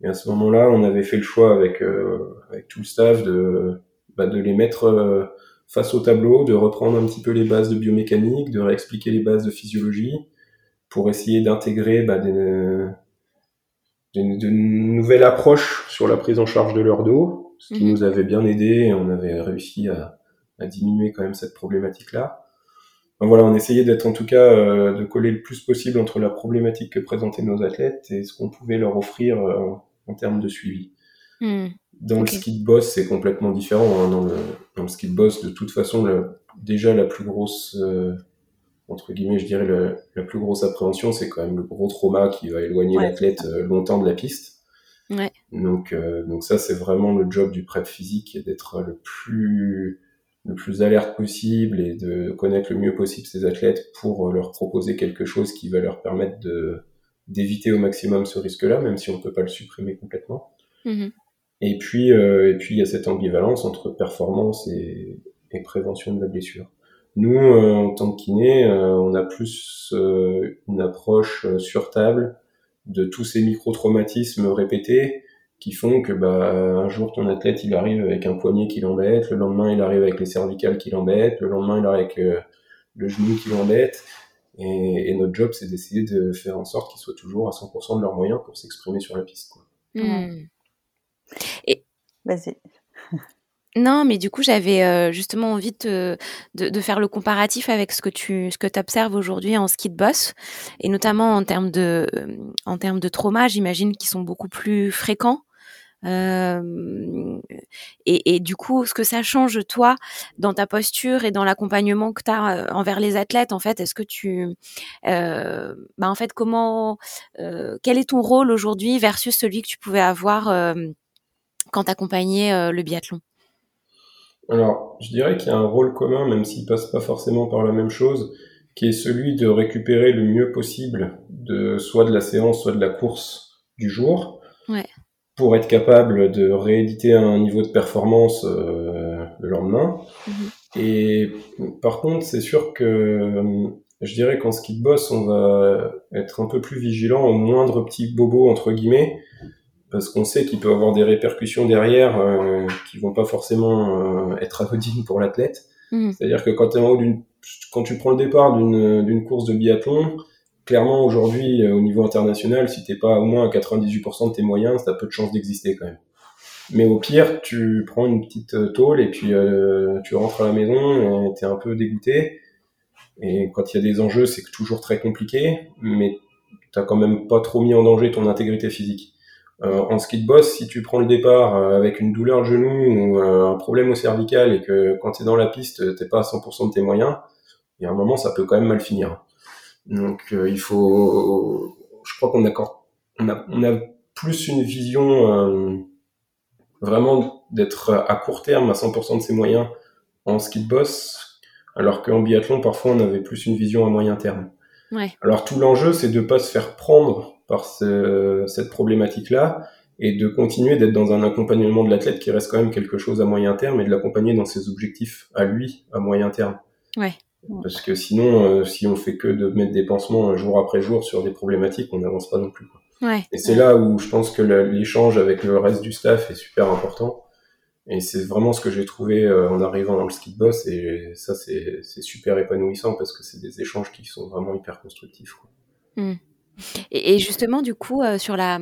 Et à ce moment-là, on avait fait le choix avec, euh, avec tout le staff de, bah, de les mettre euh, face au tableau, de reprendre un petit peu les bases de biomécanique, de réexpliquer les bases de physiologie, pour essayer d'intégrer bah, des, de nouvelles approches sur la prise en charge de leur dos, ce qui nous avait bien aidé et on avait réussi à, à diminuer quand même cette problématique-là. voilà, on essayait d'être en tout cas euh, de coller le plus possible entre la problématique que présentaient nos athlètes et ce qu'on pouvait leur offrir en termes de suivi. Hmm. Dans le ski de boss, c'est complètement différent. Hein. Dans, le, dans, le, ski de boss, de toute façon, déjà la plus grosse, euh, entre guillemets, je dirais, la plus grosse appréhension, c'est quand même le gros trauma qui va éloigner l'athlète euh, longtemps de la piste. Donc, euh, donc ça, c'est vraiment le job du prep physique, d'être le plus le plus alerte possible et de connaître le mieux possible ces athlètes pour leur proposer quelque chose qui va leur permettre de d'éviter au maximum ce risque-là, même si on ne peut pas le supprimer complètement. Mm-hmm. Et puis, euh, et puis il y a cette ambivalence entre performance et, et prévention de la blessure. Nous, euh, en tant que kiné, euh, on a plus euh, une approche sur table de tous ces micro-traumatismes répétés qui font que bah, un jour ton athlète il arrive avec un poignet qui l'embête, le lendemain il arrive avec les cervicales qui l'embêtent, le lendemain il arrive avec le genou qui l'embête, et, notre job, c'est d'essayer de faire en sorte qu'ils soient toujours à 100% de leurs moyens pour s'exprimer sur la piste. Quoi. Hmm. Et... Vas-y. Non, mais du coup, j'avais euh, justement envie de, de, faire le comparatif avec ce que tu ce que observes aujourd'hui en ski de boss, et notamment en termes de, en termes de trauma, j'imagine qu'ils sont beaucoup plus fréquents. Euh, et, et, du coup, ce que ça change, toi, dans ta posture et dans l'accompagnement que tu as envers les athlètes, en fait, est-ce que tu... Euh, bah en fait, comment... Euh, quel est ton rôle aujourd'hui versus celui que tu pouvais avoir quand tu accompagnais le biathlon? Alors, je dirais qu'il y a un rôle commun, même s'il passe pas forcément par la même chose, qui est celui de récupérer le mieux possible de soit de la séance, soit de la course du jour. Ouais pour être capable de rééditer un niveau de performance euh, le lendemain. Mhm. Et par contre, c'est sûr que euh, je dirais qu'en ski de boss, on va être un peu plus vigilant au moindre petit bobo entre guillemets, parce qu'on sait qu'il peut avoir des répercussions derrière euh, qui vont pas forcément être anodines pour l'athlète. Mhm. C'est-à-dire que quand, es en haut quand tu prends le départ d'une course de biathlon, clairement aujourd'hui euh, au niveau international, si t'es pas au moins à 98% de tes moyens, t'as peu de chances d'exister quand même. Mais au pire, tu prends une petite euh, tôle et puis euh, tu rentres à la maison et t'es un peu dégoûté. Et quand il y a des enjeux, c'est toujours très compliqué, mais t'as quand même pas trop mis en danger ton intégrité physique. En ski de boss, si tu prends le départ avec une douleur de genou ou un problème au cervical et que quand tu es dans la piste, t'es pas à 100% de tes moyens, il y a un moment, ça peut quand même mal finir. Donc il faut, je crois qu'on on a, on a plus une vision vraiment d'être à court terme à 100% de ses moyens en ski de boss, alors qu'en biathlon, parfois, on avait plus une vision à moyen terme. Ouais. Alors tout l'enjeu, c'est de pas se faire prendre par ce, cette problématique-là et de continuer d'être dans un accompagnement de l'athlète qui reste quand même quelque chose à moyen terme et de l'accompagner dans ses objectifs à lui à moyen terme. Ouais. Parce que sinon, euh, si on fait que de mettre des pansements jour après jour sur des problématiques, on n'avance pas non plus. Quoi. Ouais. Et c'est là où je pense que l'échange avec le reste du staff est super important. Et c'est vraiment ce que j'ai trouvé euh, en arrivant dans le ski de boss. Et ça, c'est super épanouissant parce que c'est des échanges qui sont vraiment hyper constructifs. Quoi. Mmh. Et, et, justement, du coup, euh, sur la.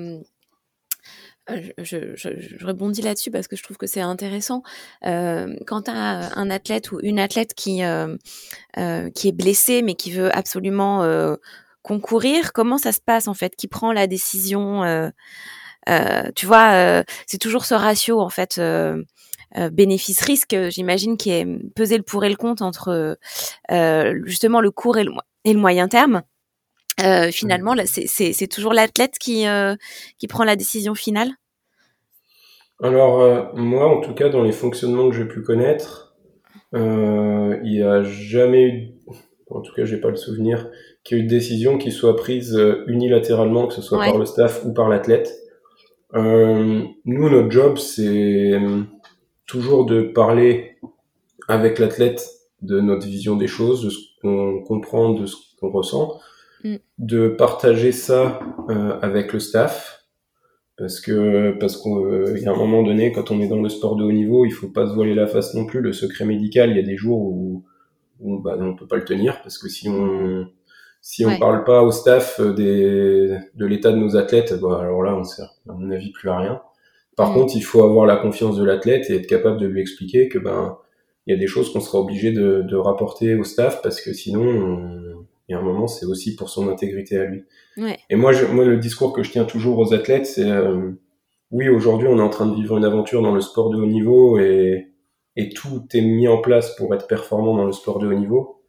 Euh, je, je, je, rebondis là-dessus parce que je trouve que c'est intéressant. Euh, quand tu as un athlète ou une athlète qui, euh, qui est blessée mais qui veut absolument concourir, comment ça se passe en fait? Qui prend la décision Tu vois, c'est toujours ce ratio en fait. bénéfice-risque, j'imagine, qui est peser le pour et le contre entre justement le court et le moyen terme. Euh, finalement, c'est toujours l'athlète qui, euh, qui prend la décision finale? Alors, euh, moi, en tout cas, dans les fonctionnements que j'ai pu connaître, il n'y a jamais eu, en tout cas, j'ai pas le souvenir, qu'il y ait eu de décision qui soit prise unilatéralement, que ce soit Ouais. par le staff ou par l'athlète. nous, notre job, c'est toujours de parler avec l'athlète de notre vision des choses, de ce qu'on comprend, de ce qu'on ressent Mm. de partager ça euh, avec le staff parce que parce qu'il y a un moment donné quand on est dans le sport de haut niveau il faut pas se voiler la face non plus le secret médical il y a des jours où, où bah, on peut pas le tenir parce que si on si on Ouais. parle pas au staff des de l'état de nos athlètes bah, alors là on sert à mon avis plus à rien par Mm. contre il faut avoir la confiance de l'athlète et être capable de lui expliquer que ben il y a des choses qu'on sera obligé de, de rapporter au staff parce que sinon on- y a un moment, c'est aussi pour son intégrité à lui. Ouais. Et moi, je, moi, le discours que je tiens toujours aux athlètes, c'est euh, oui, aujourd'hui, on est en train de vivre une aventure dans le sport de haut niveau et, et tout est mis en place pour être performant dans le sport de haut niveau.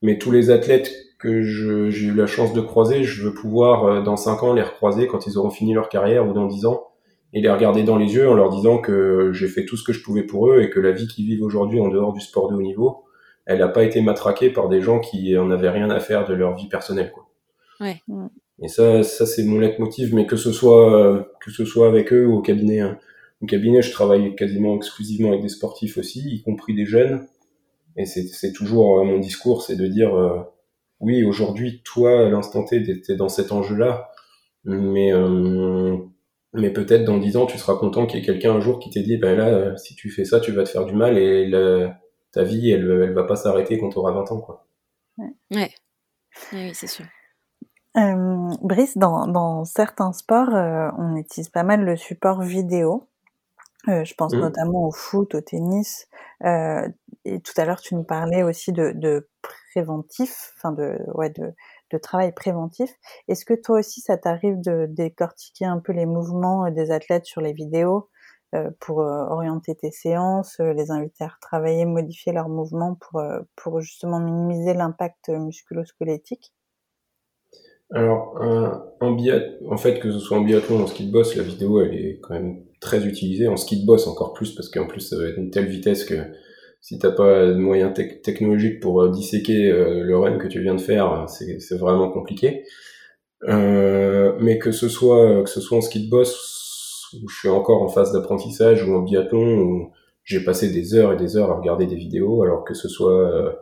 Mais tous les athlètes que j'ai eu la chance de croiser, je veux pouvoir, euh, dans 5 ans, les recroiser quand ils auront fini leur carrière ou dans 10 ans et les regarder dans les yeux en leur disant que j'ai fait tout ce que je pouvais pour eux et que la vie qu'ils vivent aujourd'hui en dehors du sport de haut niveau, elle n'a pas été matraquée par des gens qui en avaient rien à faire de leur vie personnelle. Quoi. Ouais. Et ça, ça c'est mon leitmotiv, mais que ce soit euh, que ce soit avec eux ou au cabinet. hein. Au cabinet, je travaille quasiment exclusivement avec des sportifs aussi, y compris des jeunes. Et c'est c'est toujours euh, mon discours, c'est de dire euh, oui, aujourd'hui, toi, à l'instant T, t'es dans cet enjeu-là, mais euh, mais peut-être dans dix ans, tu seras content qu'il y ait quelqu'un un jour qui t'ait dit, ben là, euh, si tu fais ça, tu vas te faire du mal et la- ta vie, elle, elle va pas s'arrêter quand tu auras 20 ans, quoi. Ouais. Oui, c'est sûr. Euh, Brice, dans, dans certains sports, euh, on utilise pas mal le support vidéo. Euh, je pense Mhm. notamment au foot, au tennis. Euh, et tout à l'heure, tu nous parlais aussi de, de préventif, enfin de, ouais, de, de travail préventif. Est-ce que toi aussi, ça t'arrive de décortiquer un peu les mouvements des athlètes sur les vidéos pour euh, orienter tes séances, euh, les inviter à retravailler, modifier leurs mouvements pour, euh, justement minimiser l'impact euh, musculo-squelettique Alors, en, fait, que ce soit en biathlon ou en ski de boss, la vidéo, elle est quand même très utilisée. En ski de boss, encore plus, parce qu'en plus, ça va être une telle vitesse que si t'as pas de moyens tec- technologiques pour euh, disséquer euh, le run que tu viens de faire, c'est vraiment compliqué. Euh, mais que ce soit que ce soit en ski de boss où je suis encore en phase d'apprentissage ou en biathlon où j'ai passé des heures et des heures à regarder des vidéos, alors que ce soit euh,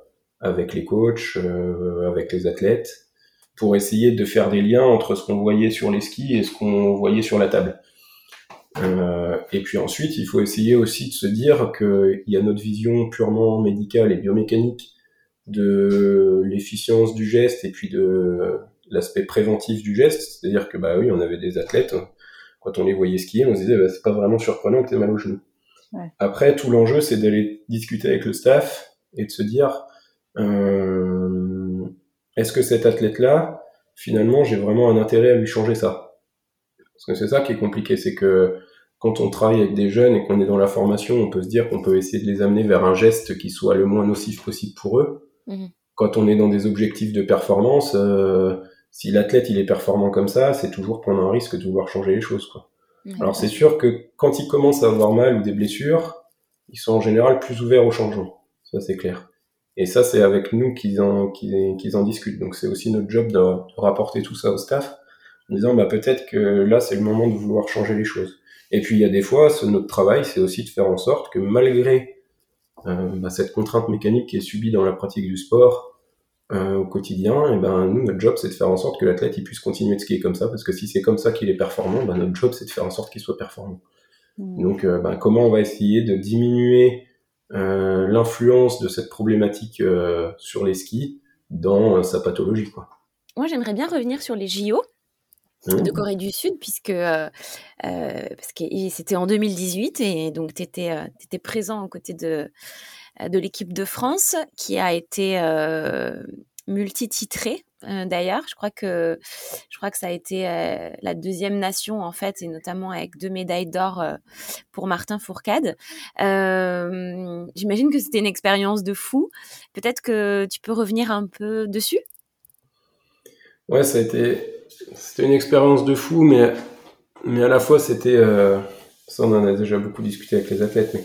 avec les coachs, euh, avec les athlètes, pour essayer de faire des liens entre ce qu'on voyait sur les skis et ce qu'on voyait sur la table. Euh, et puis ensuite, il faut essayer aussi de se dire qu'il y a notre vision purement médicale et biomécanique de l'efficience du geste et puis de l'aspect préventif du geste. C'est-à-dire que bah oui, on avait des athlètes, quand on les voyait skier, on se disait bah, c'est pas vraiment surprenant que t'aies mal au genou. Ouais. Après, tout l'enjeu, c'est d'aller discuter avec le staff et de se dire euh, est-ce que cet athlète-là finalement, j'ai vraiment un intérêt à lui changer ça? Parce que c'est ça qui est compliqué, c'est que quand on travaille avec des jeunes et qu'on est dans la formation, on peut se dire qu'on peut essayer de les amener vers un geste qui soit le moins nocif possible pour eux. Mmh. Quand on est dans des objectifs de performance, euh, si l'athlète il est performant comme ça, c'est toujours prendre un risque de vouloir changer les choses. Quoi. Alors c'est sûr que quand ils commencent à avoir mal ou des blessures, ils sont en général plus ouverts au changement. Ça c'est clair. Et ça c'est avec nous qu'ils en, qu'ils, en discutent. Donc c'est aussi notre job de, de, rapporter tout ça au staff en disant bah peut-être que là c'est le moment de vouloir changer les choses. Et puis il y a des fois, notre travail c'est aussi de faire en sorte que malgré euh, bah, cette contrainte mécanique qui est subie dans la pratique du sport, euh, au quotidien, et ben nous notre job c'est de faire en sorte que l'athlète il puisse continuer de skier comme ça parce que si c'est comme ça qu'il est performant, ben, notre job c'est de faire en sorte qu'il soit performant. Mmh. Donc euh, ben, comment on va essayer de diminuer euh, l'influence de cette problématique sur les skis dans sa pathologie quoi? Moi j'aimerais bien revenir sur les JO mmh. de Corée du Sud, puisque parce que c'était en 2018 et donc tu étais, étais, présent aux côtés de, de l'équipe de France qui a été euh, multititrée euh, d'ailleurs. Je crois que je crois que ça a été la deuxième nation en fait, et notamment avec deux médailles d'or pour Martin Fourcade. J'imagine que c'était une expérience de fou. Peut-être que tu peux revenir un peu dessus? Ouais, ça a été c'était une expérience de fou, mais mais à la fois c'était ça on en a déjà beaucoup discuté avec les athlètes, mais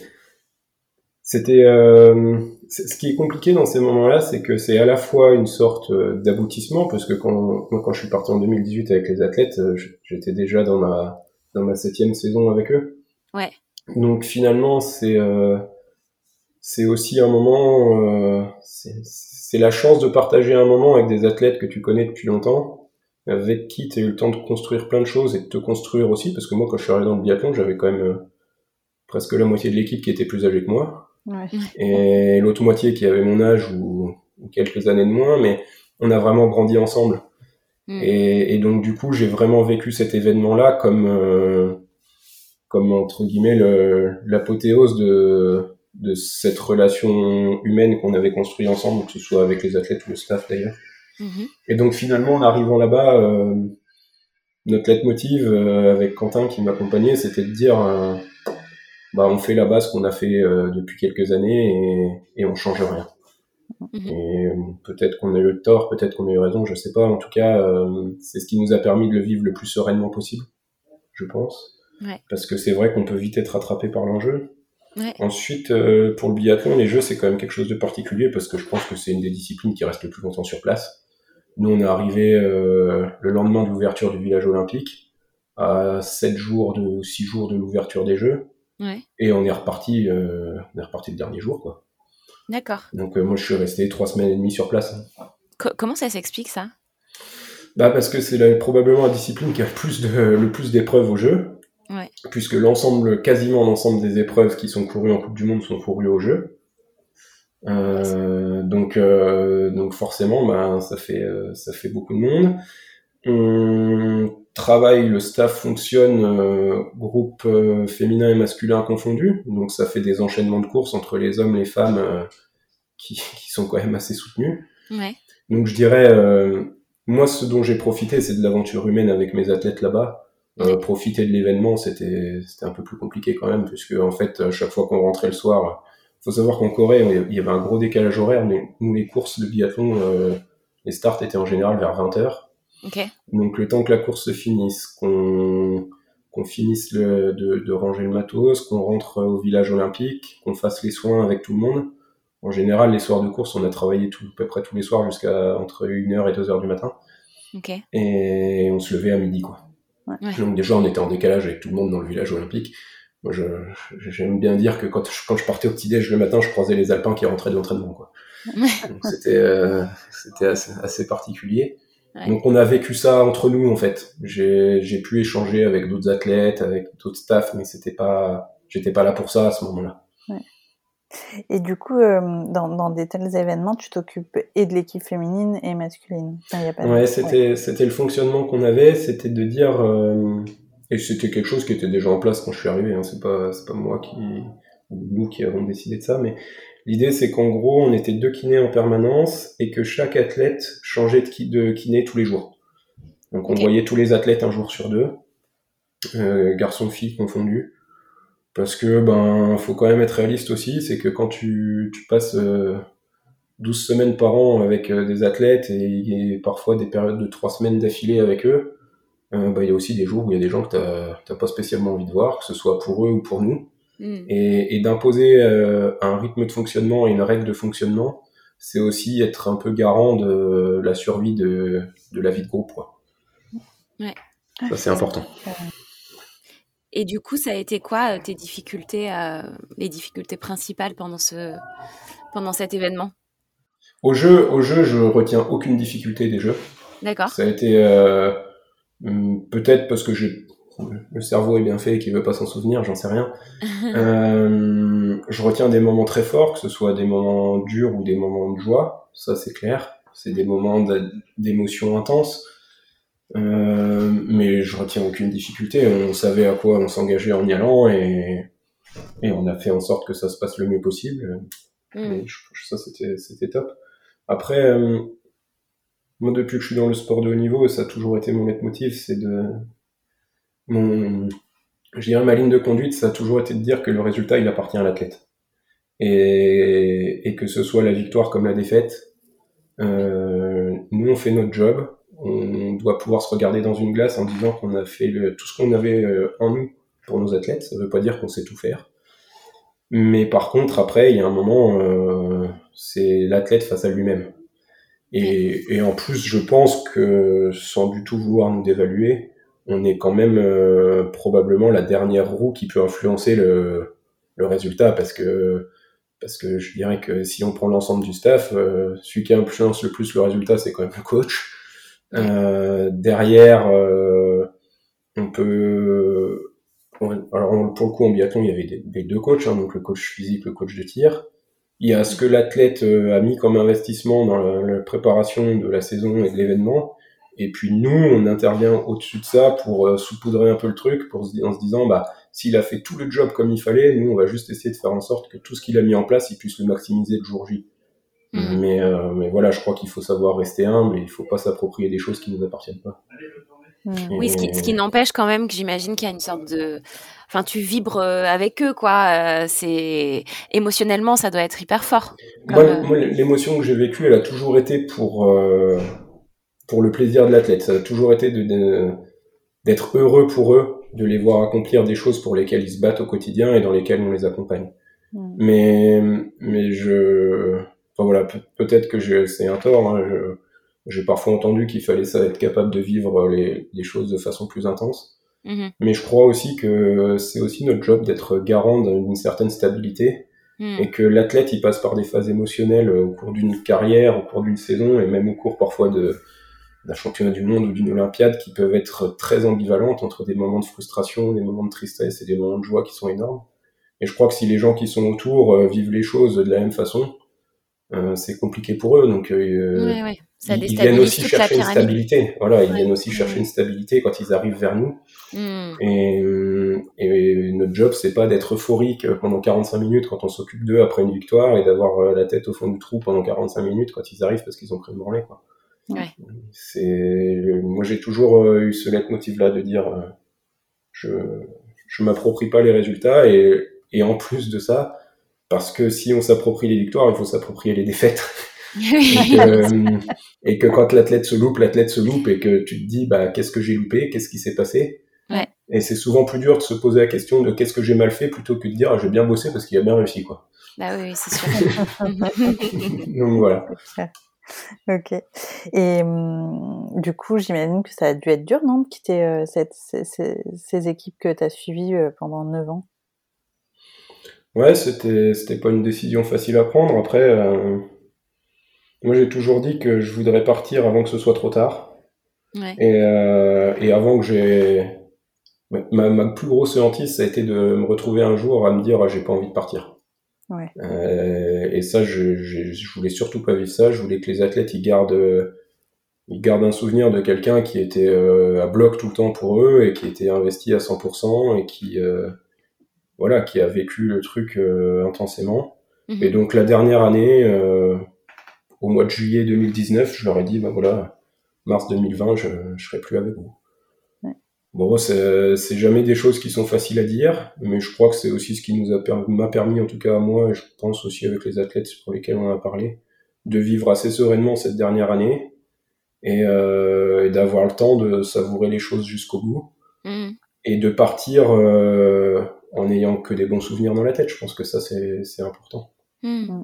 c'était euh, ce qui est compliqué dans ces moments-là, c'est que c'est à la fois une sorte euh, d'aboutissement, parce que quand quand je suis parti en 2018 avec les athlètes, euh, j'étais déjà dans ma dans ma septième saison avec eux. Ouais. Donc finalement, c'est euh, c'est aussi un moment, euh, c'est la chance de partager un moment avec des athlètes que tu connais depuis longtemps, avec qui tu as eu le temps de construire plein de choses et de te construire aussi, parce que moi, quand je suis arrivé dans le biathlon, j'avais quand même presque la moitié de l'équipe qui était plus âgée que moi. Et l'autre moitié qui avait mon âge ou, quelques années de moins, mais on a vraiment grandi ensemble. Mm. Et, donc du coup, j'ai vraiment vécu cet événement-là comme, euh, comme entre guillemets l'apothéose de, de cette relation humaine qu'on avait construite ensemble, que ce soit avec les athlètes ou le staff d'ailleurs. Mm-hmm. Et donc finalement, en arrivant là-bas, euh, notre leitmotiv euh, avec Quentin qui m'accompagnait, c'était de dire bah, on fait là-bas ce qu'on a fait euh, depuis quelques années et, et on change rien. Mhm. Et euh, peut-être qu'on a eu tort, peut-être qu'on a eu raison, je sais pas. En tout cas, euh, c'est ce qui nous a permis de le vivre le plus sereinement possible, je pense. Ouais. Parce que c'est vrai qu'on peut vite être attrapé par l'enjeu. Ouais. Ensuite, pour le biathlon, les jeux, c'est quand même quelque chose de particulier parce que je pense que c'est une des disciplines qui reste le plus longtemps sur place. Nous, on est arrivé le lendemain de l'ouverture du village olympique, à 7 jours de, 6 jours de l'ouverture des jeux. Et on est reparti, euh, on est reparti le dernier jour, quoi. D'accord. Donc euh, moi, je suis resté trois semaines et demie sur place. comment ça s'explique ça? Bah parce que c'est probablement la discipline qui a le plus de, le plus d'épreuves au jeu. Puisque l'ensemble, quasiment l'ensemble des épreuves qui sont courues en Coupe du Monde sont courues au jeu. Euh, donc, donc forcément, bah, ça fait, ça fait beaucoup de monde. On travail, le staff fonctionne euh, groupe euh, féminin et masculin confondu, donc ça fait des enchaînements de courses entre les hommes, et les femmes euh, qui, qui, sont quand même assez soutenus. Ouais. Donc je dirais, moi ce dont j'ai profité, c'est de l'aventure humaine avec mes athlètes là-bas. profiter de l'événement, c'était c'était un peu plus compliqué quand même, puisque en fait chaque fois qu'on rentrait le soir, faut savoir qu'en Corée il y avait un gros décalage horaire, mais nous les courses de biathlon, les starts étaient en général vers 20 donc le temps que la course se finisse, qu'on qu'on finisse le, de, de, ranger le matos, qu'on rentre au village olympique, qu'on fasse les soins avec tout le monde. En général, les soirs de course, on a travaillé tout, à peu près tous les soirs jusqu'à entre 1h et 2h du matin. Et on se levait à midi, quoi. Donc déjà, on était en décalage avec tout le monde dans le village olympique. Moi, j'aime bien dire que quand je, quand je partais au petit-déj le matin, je croisais les Alpins qui rentraient de l'entraînement, quoi. Donc c'était euh, c'était assez, assez particulier. Donc on a vécu ça entre nous en fait. J'ai pu échanger avec d'autres athlètes, avec d'autres staff, mais c'était pas, j'étais pas là pour ça à ce moment-là. Et du coup, euh, dans, dans, des tels événements, tu t'occupes et de l'équipe féminine et masculine. y a pas ouais, c'était c'était le fonctionnement qu'on avait, c'était de dire euh, et c'était quelque chose qui était déjà en place quand je suis arrivé. Hein, c'est pas c'est pas moi qui ou nous qui avons décidé de ça, mais L'idée, c'est qu'en gros, on était deux kinés en permanence et que chaque athlète changeait de, kiné tous les jours. Donc on voyait tous les athlètes un jour sur deux, euh, garçons filles confondus, parce que ben faut quand même être réaliste aussi, c'est que quand tu, tu passes 12 semaines par an avec des athlètes et, parfois des périodes de 3 semaines d'affilée avec eux, ben, il y a aussi des jours où il y a des gens que tu n'as pas spécialement envie de voir, que ce soit pour eux ou pour nous. Mm. Et, et d'imposer euh, un rythme de fonctionnement et une règle de fonctionnement, c'est aussi être un peu garant de la survie de, de la vie de groupe. Quoi. Ouais. Ça, c'est important. Et du coup, ça a été quoi euh, tes difficultés, euh, les difficultés principales pendant, ce, pendant cet événement? Au jeu, au jeu, je retiens aucune difficulté des jeux. D'accord. Ça a été euh, peut-être parce que j'ai le cerveau est bien fait et qu'il veut pas s'en souvenir, j'en sais rien. euh, je retiens des moments très forts, que ce soit des moments durs ou des moments de joie, ça c'est clair. C'est des moments d'émotion intense. Euh, mais je retiens aucune difficulté. On savait à quoi on s'engageait en y allant et, et on a fait en sorte que ça se passe le mieux possible. Mm. ça c'était c'était top. Après, euh, moi depuis que je suis dans le sport de haut niveau, ça a toujours été mon leitmotiv, c'est de mon, je ma ligne de conduite, ça a toujours été de dire que le résultat, il appartient à l'athlète. Et, et, que ce soit la victoire comme la défaite, euh, nous, on fait notre job. On doit pouvoir se regarder dans une glace en disant qu'on a fait tout ce qu'on avait euh, en nous pour nos athlètes. Ça veut pas dire qu'on sait tout faire. Mais par contre, après, il y a un moment, euh, c'est l'athlète face à lui-même. Et, et, en plus, je pense que sans du tout vouloir nous dévaluer, on est quand même euh, probablement la dernière roue qui peut influencer le, le, résultat parce que parce que je dirais que si on prend l'ensemble du staff, euh, celui qui influence le plus le résultat, c'est quand même le coach. Euh, derrière, euh, on peut alors pour le coup en biathlon il y avait des, deux coachs, hein, donc le coach physique, le coach de tir. Il y a ce que l'athlète a mis comme investissement dans la préparation de la saison et de l'événement, et puis nous, on intervient au-dessus de ça pour euh, saupoudrer un peu le truc, pour en se disant, bah, s'il a fait tout le job comme il fallait, nous, on va juste essayer de faire en sorte que tout ce qu'il a mis en place, il puisse le maximiser le jour J. Mhm. Mais, euh, mais voilà, je crois qu'il faut savoir rester humble et il faut pas s'approprier des choses qui nous appartiennent pas. Mhm. Oui, ce qui, ce qui n'empêche quand même que j'imagine qu'il y a une sorte de, enfin, tu vibres euh, avec eux, quoi. Euh, c'est émotionnellement, ça doit être hyper fort. Moi, moi l'émotion que j'ai vécue, elle a toujours été pour pour le plaisir de l'athlète. Ça a toujours été d'être heureux pour eux, de les voir accomplir des choses pour lesquelles ils se battent au quotidien et dans lesquelles on les accompagne. Mais, mais je, enfin voilà, peut-être que c'est un tort. Hein, j'ai parfois entendu qu'il fallait ça être capable de vivre les, les choses de façon plus intense. Mm-hmm. Mais je crois aussi que c'est aussi notre job d'être garant d'une certaine stabilité mm. et que l'athlète il passe par des phases émotionnelles au cours d'une carrière, au cours d'une saison et même au cours parfois de, d'un championnat du monde ou d'une Olympiade qui peuvent être très ambivalentes entre des moments de frustration, des moments de tristesse et des moments de joie qui sont énormes. Et je crois que si les gens qui sont autour euh, vivent les choses de la même façon, euh, c'est compliqué pour eux. Donc, euh, ouais, ouais. Ça ils, viennent aussi chercher une stabilité. Voilà, ils viennent aussi chercher une stabilité quand ils arrivent vers nous. Hmm. Et, et, notre job, c'est pas d'être euphorique pendant 45 minutes quand on s'occupe d'eux après une victoire et d'avoir la tête au fond du trou pendant 45 minutes quand ils arrivent parce qu'ils ont pris une branlée. Quoi. Ouais. C'est moi j'ai toujours euh, eu ce leitmotiv là de dire euh, je je m'approprie pas les résultats et et en plus de ça parce que si on s'approprie les victoires il faut s'approprier les défaites. Et, que, et, que, quand l'athlète se loupe l'athlète se loupe et que tu te dis bah qu'est-ce que j'ai loupé? Qu'est-ce qui s'est passé? Ouais. et c'est souvent plus dur de se poser la question de qu'est-ce que j'ai mal fait plutôt que de dire ah, j'ai bien bossé parce qu'il a bien réussi quoi. Bah oui c'est sûr. Donc voilà Ok. Et hum, du coup, j'imagine que ça a dû être dur, non, de quitter euh, cette, ces, ces, équipes que tu as suivies euh, pendant 9 ans? Ouais, c'était, c'était pas une décision facile à prendre. Après, euh, moi j'ai toujours dit que je voudrais partir avant que ce soit trop tard. Ouais. Et, et avant que j'ai. Ma, ma, plus grosse hantise, ça a été de me retrouver un jour à me dire ah, j'ai pas envie de partir. Ouais. Euh, et ça, je, je, je, voulais surtout pas vivre ça. Je voulais que les athlètes ils gardent, ils gardent un souvenir de quelqu'un qui était euh, à bloc tout le temps pour eux et qui était investi à 100% et qui, euh, voilà, qui a vécu le truc euh, intensément. Mhm. Et donc la dernière année, au mois de juillet 2019, je leur ai dit, bah voilà, mars 2020, je ne serai plus avec vous. Bon, c'est jamais des choses qui sont faciles à dire, mais je crois que c'est aussi ce qui nous a m'a permis, en tout cas à moi, et je pense aussi avec les athlètes pour lesquels on a parlé, de vivre assez sereinement cette dernière année et, euh, d'avoir le temps de savourer les choses jusqu'au bout mmh. et de partir euh, en n'ayant que des bons souvenirs dans la tête. Je pense que ça, c'est important. Mmh.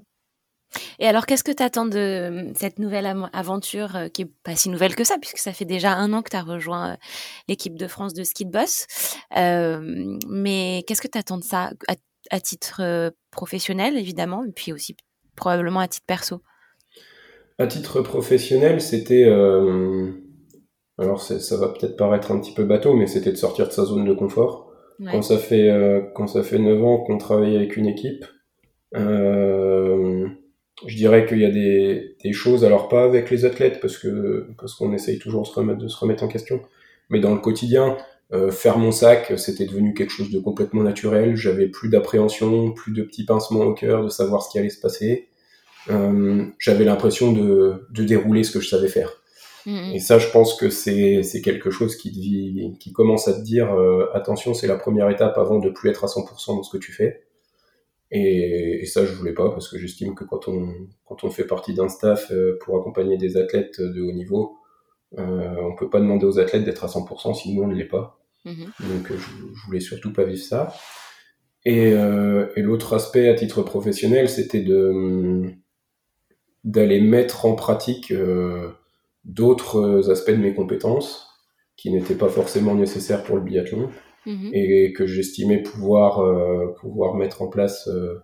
Et alors, qu'est-ce que tu attends de euh, cette nouvelle aventure euh, qui est pas si nouvelle que ça, puisque ça fait déjà un an que tu as rejoint euh, l'équipe de France de ski de boss. mais qu'est-ce que tu attends de ça à, titre professionnel, évidemment, et puis aussi probablement à titre perso? À titre professionnel, c'était. alors, ça va peut-être paraître un petit peu bateau, mais c'était de sortir de sa zone de confort. Quand, ça fait, quand ça fait 9 ans qu'on travaille avec une équipe, euh, je dirais qu'il y a des, des, choses, alors pas avec les athlètes, parce que parce qu'on essaye toujours de se, remettre, de se remettre en question, mais dans le quotidien, euh, faire mon sac, c'était devenu quelque chose de complètement naturel. J'avais plus d'appréhension, plus de petits pincements au cœur, de savoir ce qui allait se passer. Euh, J'avais l'impression de, de dérouler ce que je savais faire. Mm-hmm. Et ça, je pense que c'est quelque chose qui, qui commence à te dire euh, attention, c'est la première étape avant de plus être à 100% dans ce que tu fais. Et, et, ça, je voulais pas parce que j'estime que quand on, quand on fait partie d'un staff euh, pour accompagner des athlètes de haut niveau, euh, on peut pas demander aux athlètes d'être à 100% si nous on ne l'est pas. Mhm. Donc, euh, je, je, voulais surtout pas vivre ça. Et, euh, et l'autre aspect à titre professionnel, c'était de d'aller mettre en pratique euh, d'autres aspects de mes compétences qui n'étaient pas forcément nécessaires pour le biathlon. Mhm. et que j'estimais pouvoir, euh, pouvoir mettre en place euh,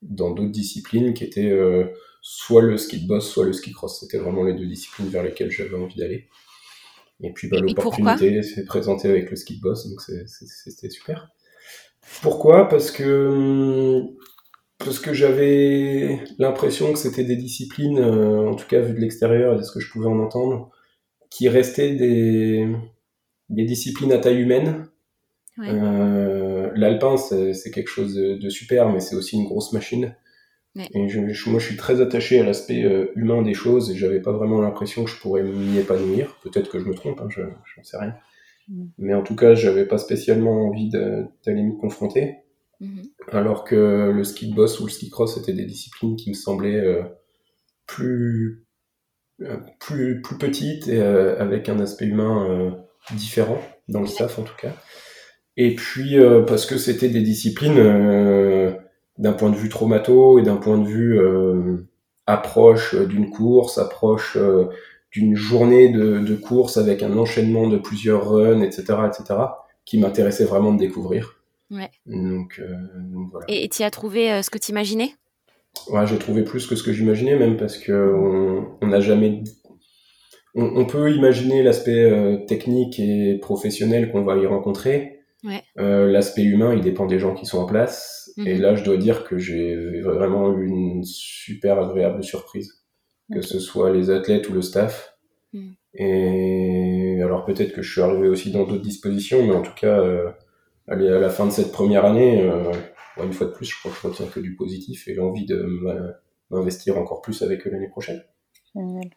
dans d'autres disciplines qui étaient euh, soit le ski de boss, soit le ski cross. C'était vraiment les deux disciplines vers lesquelles j'avais envie d'aller. Et puis bah, l'opportunité s'est présentée avec le ski de boss, donc c'était super. Pourquoi? Parce que parce que j'avais l'impression que c'était des disciplines, en tout cas vu de l'extérieur et de ce que je pouvais en entendre, qui restaient des, des disciplines à taille humaine, euh, L'alpin, c'est quelque chose de, super, mais c'est aussi une grosse machine. Et je, moi, je suis très attaché à l'aspect euh, humain des choses et j'avais pas vraiment l'impression que je pourrais m'y épanouir. Peut-être que je me trompe, hein, je n'en sais rien. Mm. Mais en tout cas, j'avais pas spécialement envie d'aller m'y confronter. Mm-hmm. Alors que le ski de boss ou le ski cross étaient des disciplines qui me semblaient euh, plus, plus, plus petites et avec un aspect humain différent, dans le staff en tout cas. Et puis euh, parce que c'était des disciplines euh, d'un point de vue traumato et d'un point de vue euh, approche d'une course, approche d'une journée de, de, course avec un enchaînement de plusieurs runs, etc., etc., qui m'intéressait vraiment de découvrir. Ouais. Donc, voilà. Et tu as trouvé ce que tu imaginais Ouais, j'ai trouvé plus que ce que j'imaginais, même parce que on n'a jamais on, on, peut imaginer l'aspect technique et professionnel qu'on va y rencontrer, euh, l'aspect humain, il dépend des gens qui sont en place. Et mhm. là, je dois dire que j'ai vraiment eu une super agréable surprise, que ce soit les athlètes ou le staff. Mhm. Et alors peut-être que je suis arrivé aussi dans d'autres dispositions, mais en tout cas, euh, à la fin de cette première année, euh, une fois de plus, je crois que je retiens que du positif et l'envie de m'investir encore plus avec eux l'année prochaine. Génial.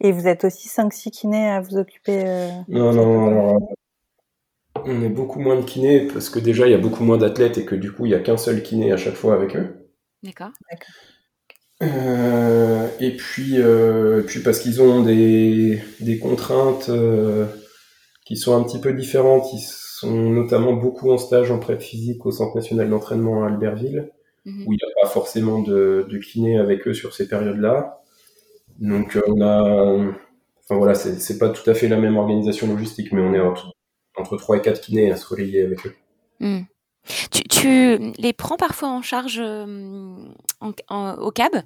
Et vous êtes aussi 5-6 kinés à vous occuper Non, non, alors on est beaucoup moins de kinés parce que déjà il y a beaucoup moins d'athlètes et que du coup il n'y a qu'un seul kiné à chaque fois avec eux. D'accord. Euh, et puis, euh, puis parce qu'ils ont des, des contraintes euh, qui sont un petit peu différentes. Ils sont notamment beaucoup en stage en prep physique au Centre national d'entraînement à Albertville, mhm. où il n'y a pas forcément de, de kiné avec eux sur ces périodes-là. Donc on a, enfin voilà, c'est pas tout à fait la même organisation logistique, mais on est entre 3 et 4 kinés à se relayer avec eux. Hmm. Tu, les prends parfois en charge euh, au CAB,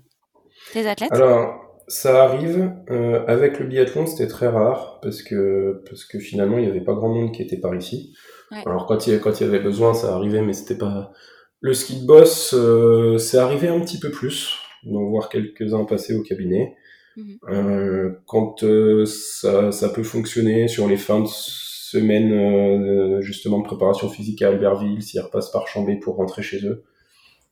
tes athlètes? Alors, ça arrive. Euh, avec le biathlon, c'était très rare parce que, parce que finalement, il n'y avait pas grand monde qui était par ici. Alors, quand il, quand il y avait besoin, ça arrivait, mais c'était pas. Le ski de boss, euh, c'est arrivé un petit peu plus, d'en voir quelques-uns passer au cabinet. Mhm. quand ça, ça peut fonctionner sur les fins de semaine euh, justement de préparation physique à Albertville, s'ils repassent par Chambé pour rentrer chez eux.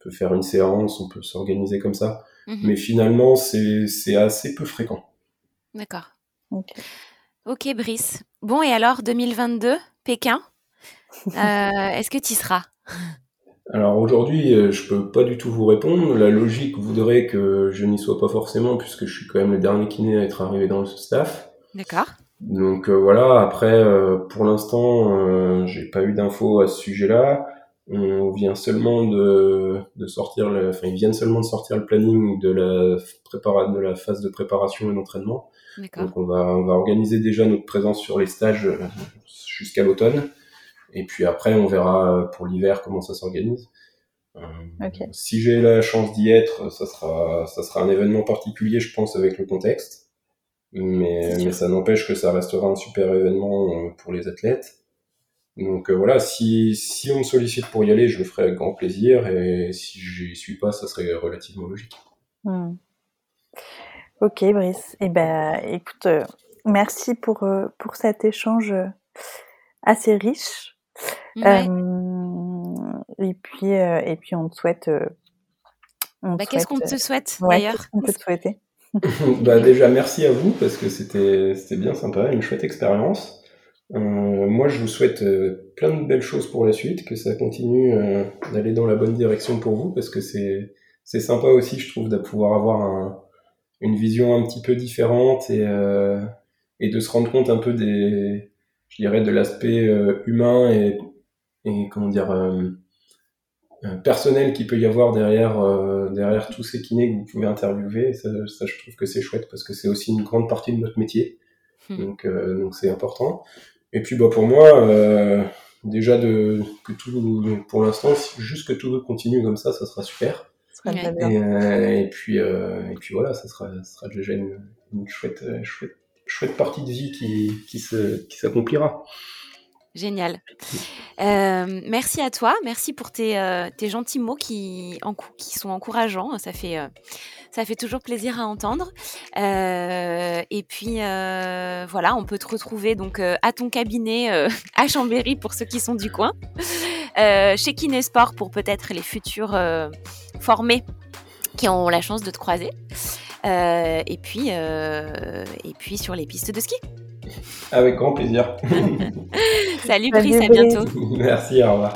On peut faire une séance, on peut s'organiser comme ça. Mhm. Mais finalement, c'est assez peu fréquent. D'accord. Ok, Brice. Bon, et alors, 2022, Pékin, euh, est-ce que tu y seras? Alors aujourd'hui, euh, je peux pas du tout vous répondre. La logique voudrait que je n'y sois pas forcément, puisque je suis quand même le dernier kiné à être arrivé dans le staff. D'accord. Donc euh, voilà, après, euh, pour l'instant, euh, j'ai pas eu d'infos à ce sujet-là. On vient seulement de, de sortir, le, enfin ils viennent seulement de sortir le planning de la, prépara de la phase de préparation et d'entraînement. D'accord. Donc on va, on va organiser déjà notre présence sur les stages jusqu'à l'automne. Et puis après, on verra pour l'hiver comment ça s'organise. Euh. Si j'ai la chance d'y être, ça sera, ça sera un événement particulier, je pense, avec le contexte. Mais, ça n'empêche que ça restera un super événement euh, pour les athlètes. Donc euh, voilà, si, si on me sollicite pour y aller, je le ferai avec grand plaisir. Et si j'y suis pas, ça serait relativement logique. Hmm. Ok, Brice. Eh ben, écoute, euh, merci pour, euh, pour cet échange assez riche. Ouais. Euh, et puis, euh, et puis, on te souhaite. euh, Bah, Qu'est-ce qu'on te souhaite euh, ouais, d'ailleurs qu'est-ce qu'on peut te souhaiter? bah déjà merci à vous parce que c'était c'était bien sympa, une chouette expérience. Euh, moi je vous souhaite euh, plein de belles choses pour la suite, que ça continue euh, d'aller dans la bonne direction pour vous parce que c'est c'est sympa aussi je trouve de pouvoir avoir un, une vision un petit peu différente et euh, et de se rendre compte un peu des je dirais de l'aspect humain et et comment dire personnel qu'il peut y avoir derrière euh, derrière tous ces kinés que vous pouvez interviewer. Ça, ça, je trouve que c'est chouette parce que c'est aussi une grande partie de notre métier. Hmm. Donc euh, donc c'est important. Et puis bah pour moi euh, déjà de que tout pour l'instant si- juste que tout continue comme ça, ça sera super. Et, euh, et puis euh, et puis voilà, ça sera ça sera déjà une, une chouette euh, chouette chouette partie de vie qui qui se qui s'accomplira. Génial. Euh, merci à toi, merci pour tes, euh, tes gentils mots qui, sont encourageants. Ça fait, euh, ça fait toujours plaisir à entendre. Et puis voilà, on peut te retrouver donc à ton cabinet à Chambéry pour ceux qui sont du coin, chez Kinesport pour peut-être les futurs formés qui ont la chance de te croiser. Et puis et puis sur les pistes de ski. Avec grand plaisir. Salut Salut, Brice, à bientôt. Merci, au revoir.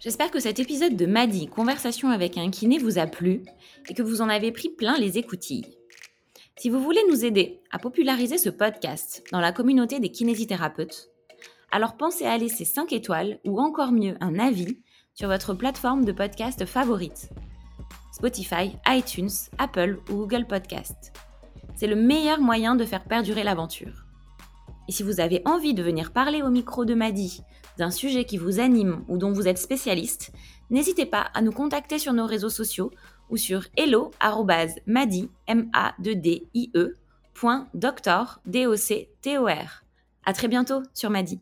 J'espère que cet épisode de Madi, Conversation avec un kiné, vous a plu et que vous en avez pris plein les écoutilles. Si vous voulez nous aider à populariser ce podcast dans la communauté des kinésithérapeutes, alors pensez à laisser 5 étoiles ou encore mieux un avis sur votre plateforme de podcast favorite. Spotify, iTunes, Apple ou Google Podcast. C'est le meilleur moyen de faire perdurer l'aventure. Et si vous avez envie de venir parler au micro de Madi d'un sujet qui vous anime ou dont vous êtes spécialiste, n'hésitez pas à nous contacter sur nos réseaux sociaux ou sur hello@madi m a 2 d i e très bientôt sur Madi.